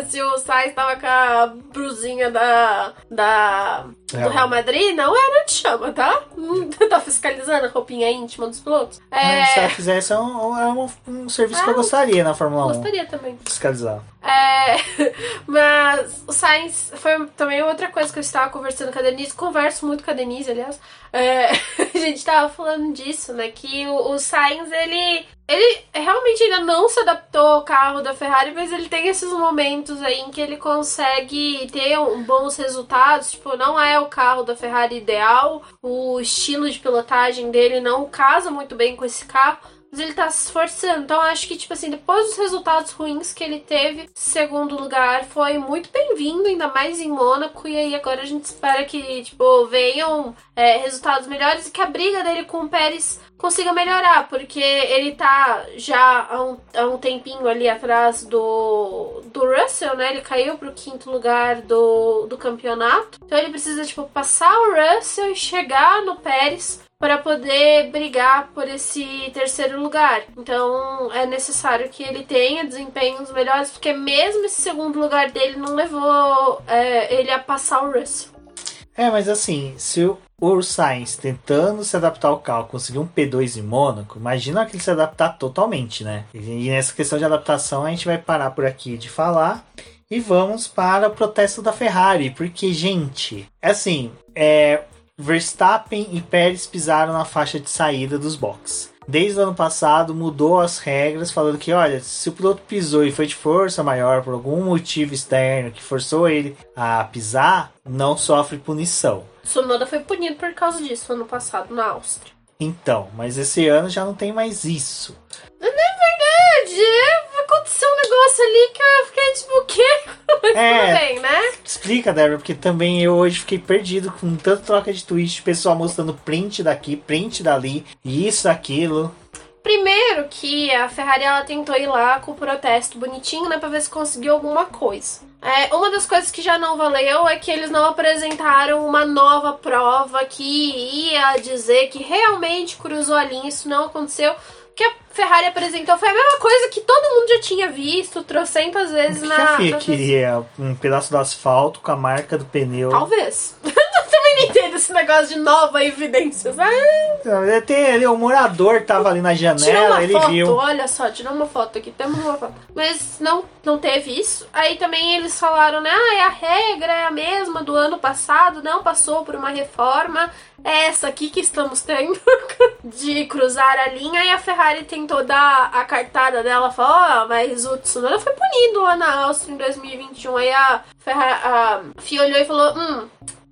se o Sainz tava com a brusinha da. da. do Real Madrid, não era de chama, tá? [laughs] tá fiscalizando a roupinha íntima dos pilotos. É... se ela fizesse, é um, é um, um serviço que eu gostaria na Fórmula 1. Gostaria também. Fiscalizar. É, [laughs] mas o Sainz foi também outra coisa que eu estava conversando com a Denise. Converso muito com a Denise, aliás. É, [laughs] a gente estava falando disso, né? Que o, o Sainz, ele, ele realmente ainda não se adaptou ao carro da Ferrari, mas ele tem esses momentos aí em que ele consegue ter um, bons resultados. Tipo, não é o carro da Ferrari ideal, o estilo de pilotagem dele não casa muito bem com esse carro mas ele tá se esforçando. Então acho que, tipo assim, depois dos resultados ruins que ele teve, segundo lugar foi muito bem-vindo, ainda mais em Mônaco. E aí agora a gente espera que, tipo, venham é, resultados melhores e que a briga dele com o Pérez consiga melhorar, porque ele tá já há um, há um tempinho ali atrás do, do Russell, né? Ele caiu pro quinto lugar do, do campeonato. Então ele precisa, tipo, passar o Russell e chegar no Pérez para poder brigar por esse terceiro lugar. Então é necessário que ele tenha desempenhos melhores, porque mesmo esse segundo lugar dele não levou é, ele a passar o Russell. É, mas assim, se o Sainz tentando se adaptar ao carro conseguir um P2 em Mônaco, imagina que ele se adaptar totalmente, né? E nessa questão de adaptação a gente vai parar por aqui de falar e vamos para o protesto da Ferrari, porque, gente, é assim, é, Verstappen e Pérez pisaram na faixa de saída dos boxes. Desde o ano passado mudou as regras, falando que, olha, se o piloto pisou e foi de força maior por algum motivo externo que forçou ele a pisar, não sofre punição. Sonoda foi punido por causa disso ano passado na Áustria. Então, mas esse ano já não tem mais isso. Não é verdade! Aconteceu um negócio ali que eu fiquei tipo, o quê? [laughs] É, Tudo bem, né? Explica, Débora, porque também eu hoje fiquei perdido com tanta troca de tweets, pessoal mostrando print daqui, print dali, isso, aquilo. Primeiro que a Ferrari ela tentou ir lá com o protesto bonitinho, né, pra ver se conseguiu alguma coisa. É, uma das coisas que já não valeu é que eles não apresentaram uma nova prova que ia dizer que realmente cruzou a linha, isso não aconteceu Ferrari apresentou foi a mesma coisa que todo mundo já tinha visto trocentas vezes na. Que a FIA queria um pedaço do asfalto com a marca do pneu. Talvez. [laughs] também não entendo esse negócio de nova evidência. Ah. Tem ali, o morador tava ali na janela, ele foto, viu. Olha só, tirou uma foto aqui, temos uma foto. Mas não, não teve isso. Aí também eles falaram, né? Ah, a regra é a mesma do ano passado, não passou por uma reforma. É essa aqui que estamos tendo [laughs] de cruzar a linha. E a Ferrari tentou dar a cartada dela, falou: Ó, oh, mas o Tsunoda foi punido lá na Áustria em 2021. Aí a, Ferrari, a FIA olhou e falou: Hum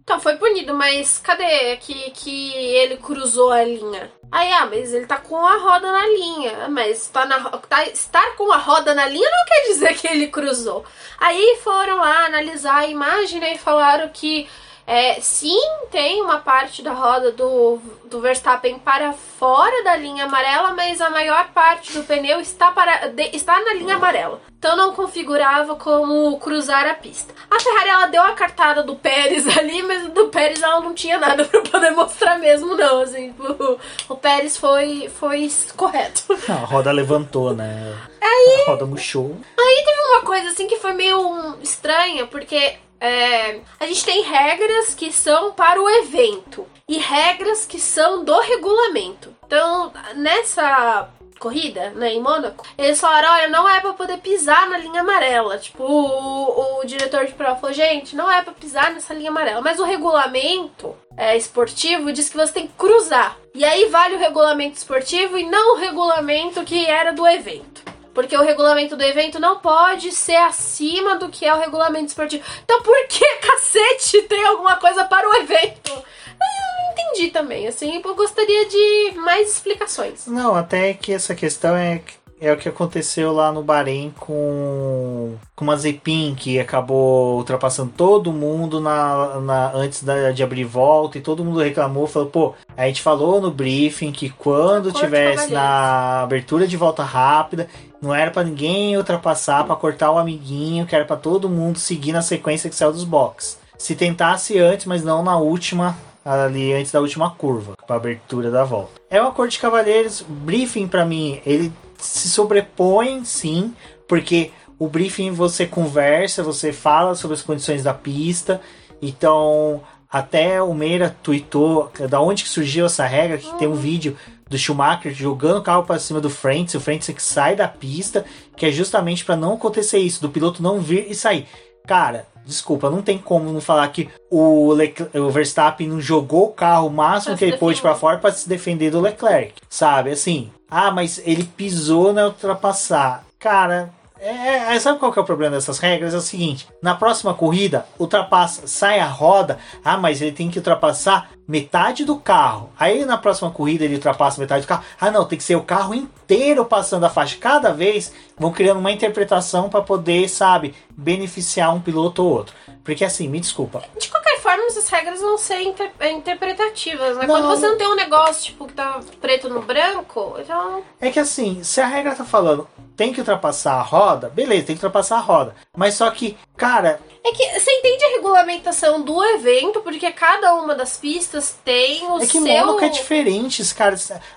então, foi punido, mas cadê que, que ele cruzou a linha? Aí, ah, mas ele tá com a roda na linha. Mas tá na, tá, estar com a roda na linha não quer dizer que ele cruzou. Aí foram lá analisar a imagem né, e falaram que é, sim, tem uma parte da roda do, do Verstappen para fora da linha amarela, mas a maior parte do pneu está, para, de, está na linha amarela. Então não configurava como cruzar a pista. A Ferrari ela deu a cartada do Pérez [laughs] ali, mas do Pérez ela não tinha nada para poder mostrar mesmo, não. Assim, o, o Pérez foi, foi correto. A roda levantou, né? Aí, a roda murchou. Aí teve uma coisa assim que foi meio estranha, porque é, a gente tem regras que são para o evento e regras que são do regulamento. Então, nessa corrida, né, em Mônaco, eles falaram, olha, não é para poder pisar na linha amarela. Tipo, o, o, diretor de prova falou, gente, não é para pisar nessa linha amarela. Mas o regulamento é, esportivo diz que você tem que cruzar. E aí vale o regulamento esportivo e não o regulamento que era do evento. Porque o regulamento do evento não pode ser acima do que é o regulamento esportivo. Então por que [laughs] cacete tem alguma coisa para o evento? Eu não entendi também, assim, eu gostaria de mais explicações. Não, até que essa questão é é o que aconteceu lá no Bahrein com, com uma Zepin que acabou ultrapassando todo mundo na, na antes da, de abrir volta e todo mundo reclamou, falou, pô, a gente falou no briefing que quando tivesse na abertura de volta rápida, não era para ninguém ultrapassar para cortar o amiguinho, que era para todo mundo seguir na sequência que saiu dos boxes. Se tentasse antes, mas não na última ali antes da última curva, para abertura da volta. É uma cor de cavaleiros, briefing para mim, ele se sobrepõem, sim, porque o briefing você conversa, você fala sobre as condições da pista. Então, até o Meira tweetou da onde que surgiu essa regra, que tem um vídeo do Schumacher jogando o carro para cima do Frentz, o Frentz que sai da pista, que é justamente para não acontecer isso, do piloto não vir e sair. Cara, desculpa, não tem como não falar que o, Leclerc, o Verstappen não jogou o carro o máximo que ele pôde para fora para se defender do Leclerc, sabe? Assim, ah, mas ele pisou na ultrapassar. Cara, É, é, sabe qual que é o problema dessas regras? É o seguinte: na próxima corrida, ultrapassa, sai a roda. Ah, mas ele tem que ultrapassar metade do carro. Aí na próxima corrida ele ultrapassa metade do carro. Ah, não, tem que ser o carro inteiro passando a faixa. Cada vez vão criando uma interpretação para poder, sabe, beneficiar um piloto ou outro. Porque assim, me desculpa. De qualquer forma, essas regras vão ser inter interpretativas, né? Não. Quando você não tem um negócio, tipo, que tá preto no branco, então. É que assim, se a regra tá falando tem que ultrapassar a roda, beleza, tem que ultrapassar a roda. Mas só que, cara. É que você entende a regulamentação do evento, porque cada uma das pistas tem o seu. É que seu... Mônaco é diferente, cara.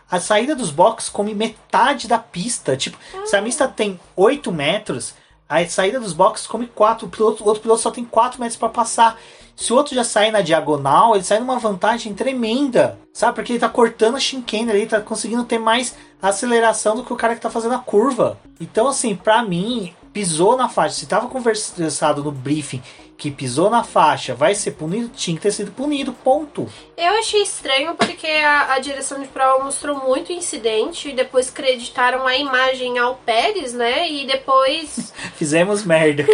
A saída dos boxes come metade da pista. Tipo, ah. se a pista tem 8 metros, a saída dos boxes come 4. O piloto, outro piloto só tem 4 metros para passar. Se o outro já sai na diagonal, ele sai numa vantagem tremenda, sabe? Porque ele tá cortando a chicane ali, tá conseguindo ter mais aceleração do que o cara que tá fazendo a curva. Então, assim, pra mim, pisou na faixa. Se tava conversado no briefing que pisou na faixa vai ser punido, tinha que ter sido punido, ponto. Eu achei estranho porque a, a direção de prova mostrou muito incidente e depois creditaram a imagem ao Pérez, né? E depois. [laughs] Fizemos merda.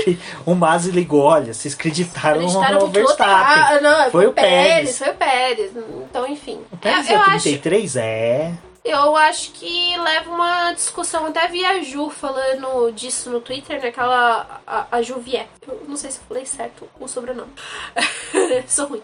O Masi ligou, olha, vocês acreditaram, acreditaram no Verstappen. Ah, não, foi, foi o Pérez, Pérez. Foi o Pérez. Então, enfim. O Pérez é, é 33? Acho... É eu acho que leva uma discussão. Até vi a Ju falando disso no Twitter, né? Aquela. A, a Juvier. Eu não sei se eu falei certo o sobrenome. [laughs] Sou ruim.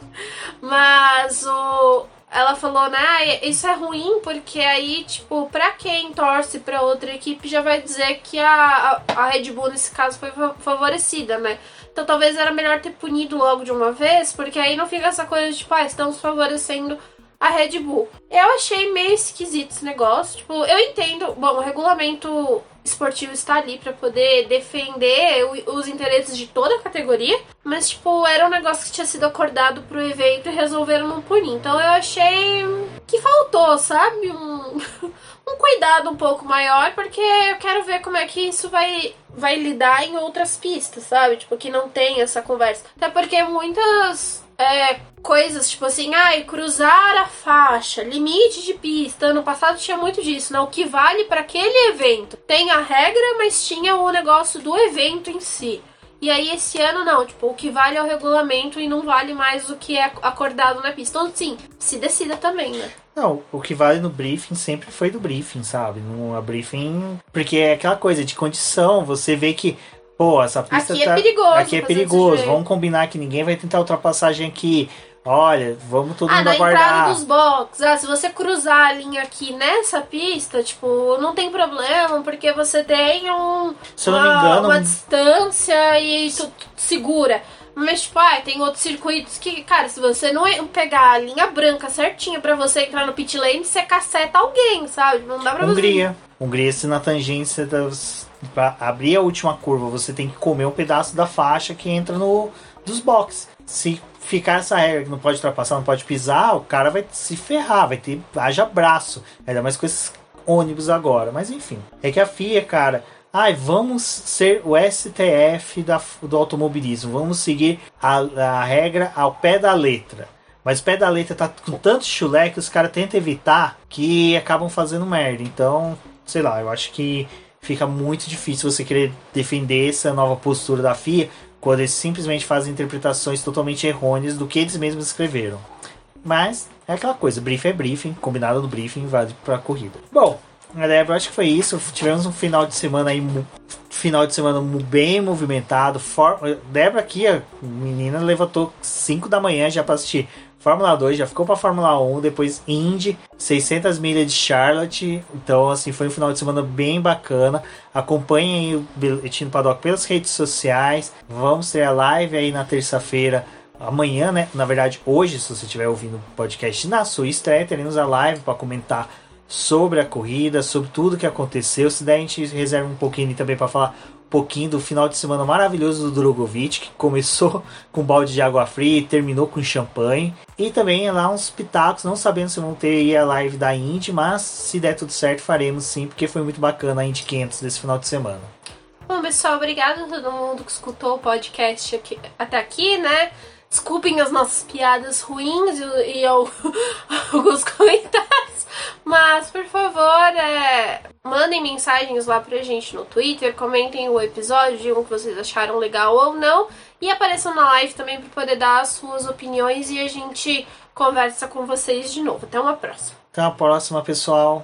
Mas o. Ela falou, né? Ah, isso é ruim porque aí, tipo, pra quem torce pra outra equipe já vai dizer que a, a, a Red Bull nesse caso foi favorecida, né? Então talvez era melhor ter punido logo de uma vez, porque aí não fica essa coisa de, tipo, ah, estamos favorecendo a Red Bull. Eu achei meio esquisito esse negócio. Tipo, eu entendo. Bom, o regulamento esportivo está ali para poder defender os interesses de toda a categoria, mas tipo, era um negócio que tinha sido acordado pro evento e resolveram não punir. Então eu achei que faltou, sabe? Um, [laughs] um cuidado um pouco maior, porque eu quero ver como é que isso vai vai lidar em outras pistas, sabe? Tipo, que não tem essa conversa. Até porque muitas é, coisas tipo assim, ai, cruzar a faixa, limite de pista. Ano passado tinha muito disso, né? O que vale para aquele evento. Tem a regra, mas tinha o negócio do evento em si. E aí esse ano não, tipo, o que vale é o regulamento e não vale mais o que é acordado na pista. Então, sim, se decida também, né? Não, o que vale no briefing sempre foi do briefing, sabe? No a briefing, porque é aquela coisa de condição, você vê que pô, essa pista aqui é tá, é perigoso. Aqui é perigoso. Vamos combinar que ninguém vai tentar ultrapassagem aqui. Olha, vamos todo ah, mundo na aguardar. entrada dos boxes. Ah, se você cruzar a linha aqui nessa pista, tipo, não tem problema, porque você tem um, se uma, não me engano, uma distância e tu, tu segura. Mas, tipo, ah, tem outros circuitos que, cara, se você não pegar a linha branca certinha para você entrar no pit lane, você caceta alguém, sabe? Não dá pra Hungria. você. Hungria, se na tangência das. Pra abrir a última curva, você tem que comer um pedaço da faixa que entra no dos boxes. Se ficar essa regra que não pode ultrapassar, não pode pisar, o cara vai se ferrar, vai ter. haja braço. Ainda mais com esses ônibus agora. Mas enfim. É que a FIA, cara. Ai, vamos ser o STF da, do automobilismo. Vamos seguir a, a regra ao pé da letra. Mas o pé da letra tá com tanto chulé que os caras tentam evitar que acabam fazendo merda. Então, sei lá, eu acho que fica muito difícil você querer defender essa nova postura da FIA quando eles simplesmente fazem interpretações totalmente errôneas do que eles mesmos escreveram. Mas é aquela coisa, briefing é briefing, combinado no briefing vale para corrida. Bom, Débora, acho que foi isso. Tivemos um final de semana aí, final de semana bem movimentado. For... Débora aqui, a menina levantou 5 da manhã já para assistir Fórmula 2, já ficou para Fórmula 1, depois Indy, 600 milhas de Charlotte. Então, assim, foi um final de semana bem bacana. Acompanhem o Beletino Paddock pelas redes sociais. Vamos ter a live aí na terça-feira amanhã, né? Na verdade, hoje, se você estiver ouvindo o podcast na sua estreia, teremos a live para comentar sobre a corrida, sobre tudo que aconteceu. Se der, a gente reserva um pouquinho também para falar pouquinho do final de semana maravilhoso do Drogovic, que começou [laughs] com balde de água fria e terminou com champanhe. E também lá uns pitacos, não sabendo se vão ter a live da Indy, mas se der tudo certo, faremos sim, porque foi muito bacana a Indy 500 desse final de semana. Bom, pessoal, obrigado a todo mundo que escutou o podcast aqui, até aqui, né? Desculpem as nossas piadas ruins e, e [laughs] alguns comentários. Mas, por favor, é, mandem mensagens lá pra gente no Twitter, comentem o episódio, digam o que vocês acharam legal ou não. E apareçam na live também para poder dar as suas opiniões e a gente conversa com vocês de novo. Até uma próxima. Até a próxima, pessoal.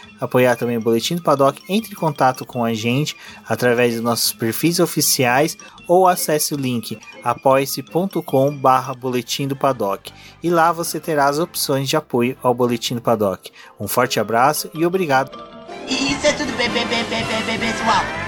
apoiar também o Boletim do Paddock, entre em contato com a gente através dos nossos perfis oficiais ou acesse o link apoia-se.com barra Boletim do Paddock e lá você terá as opções de apoio ao Boletim do Paddock. Um forte abraço e obrigado! Isso é tudo pessoal!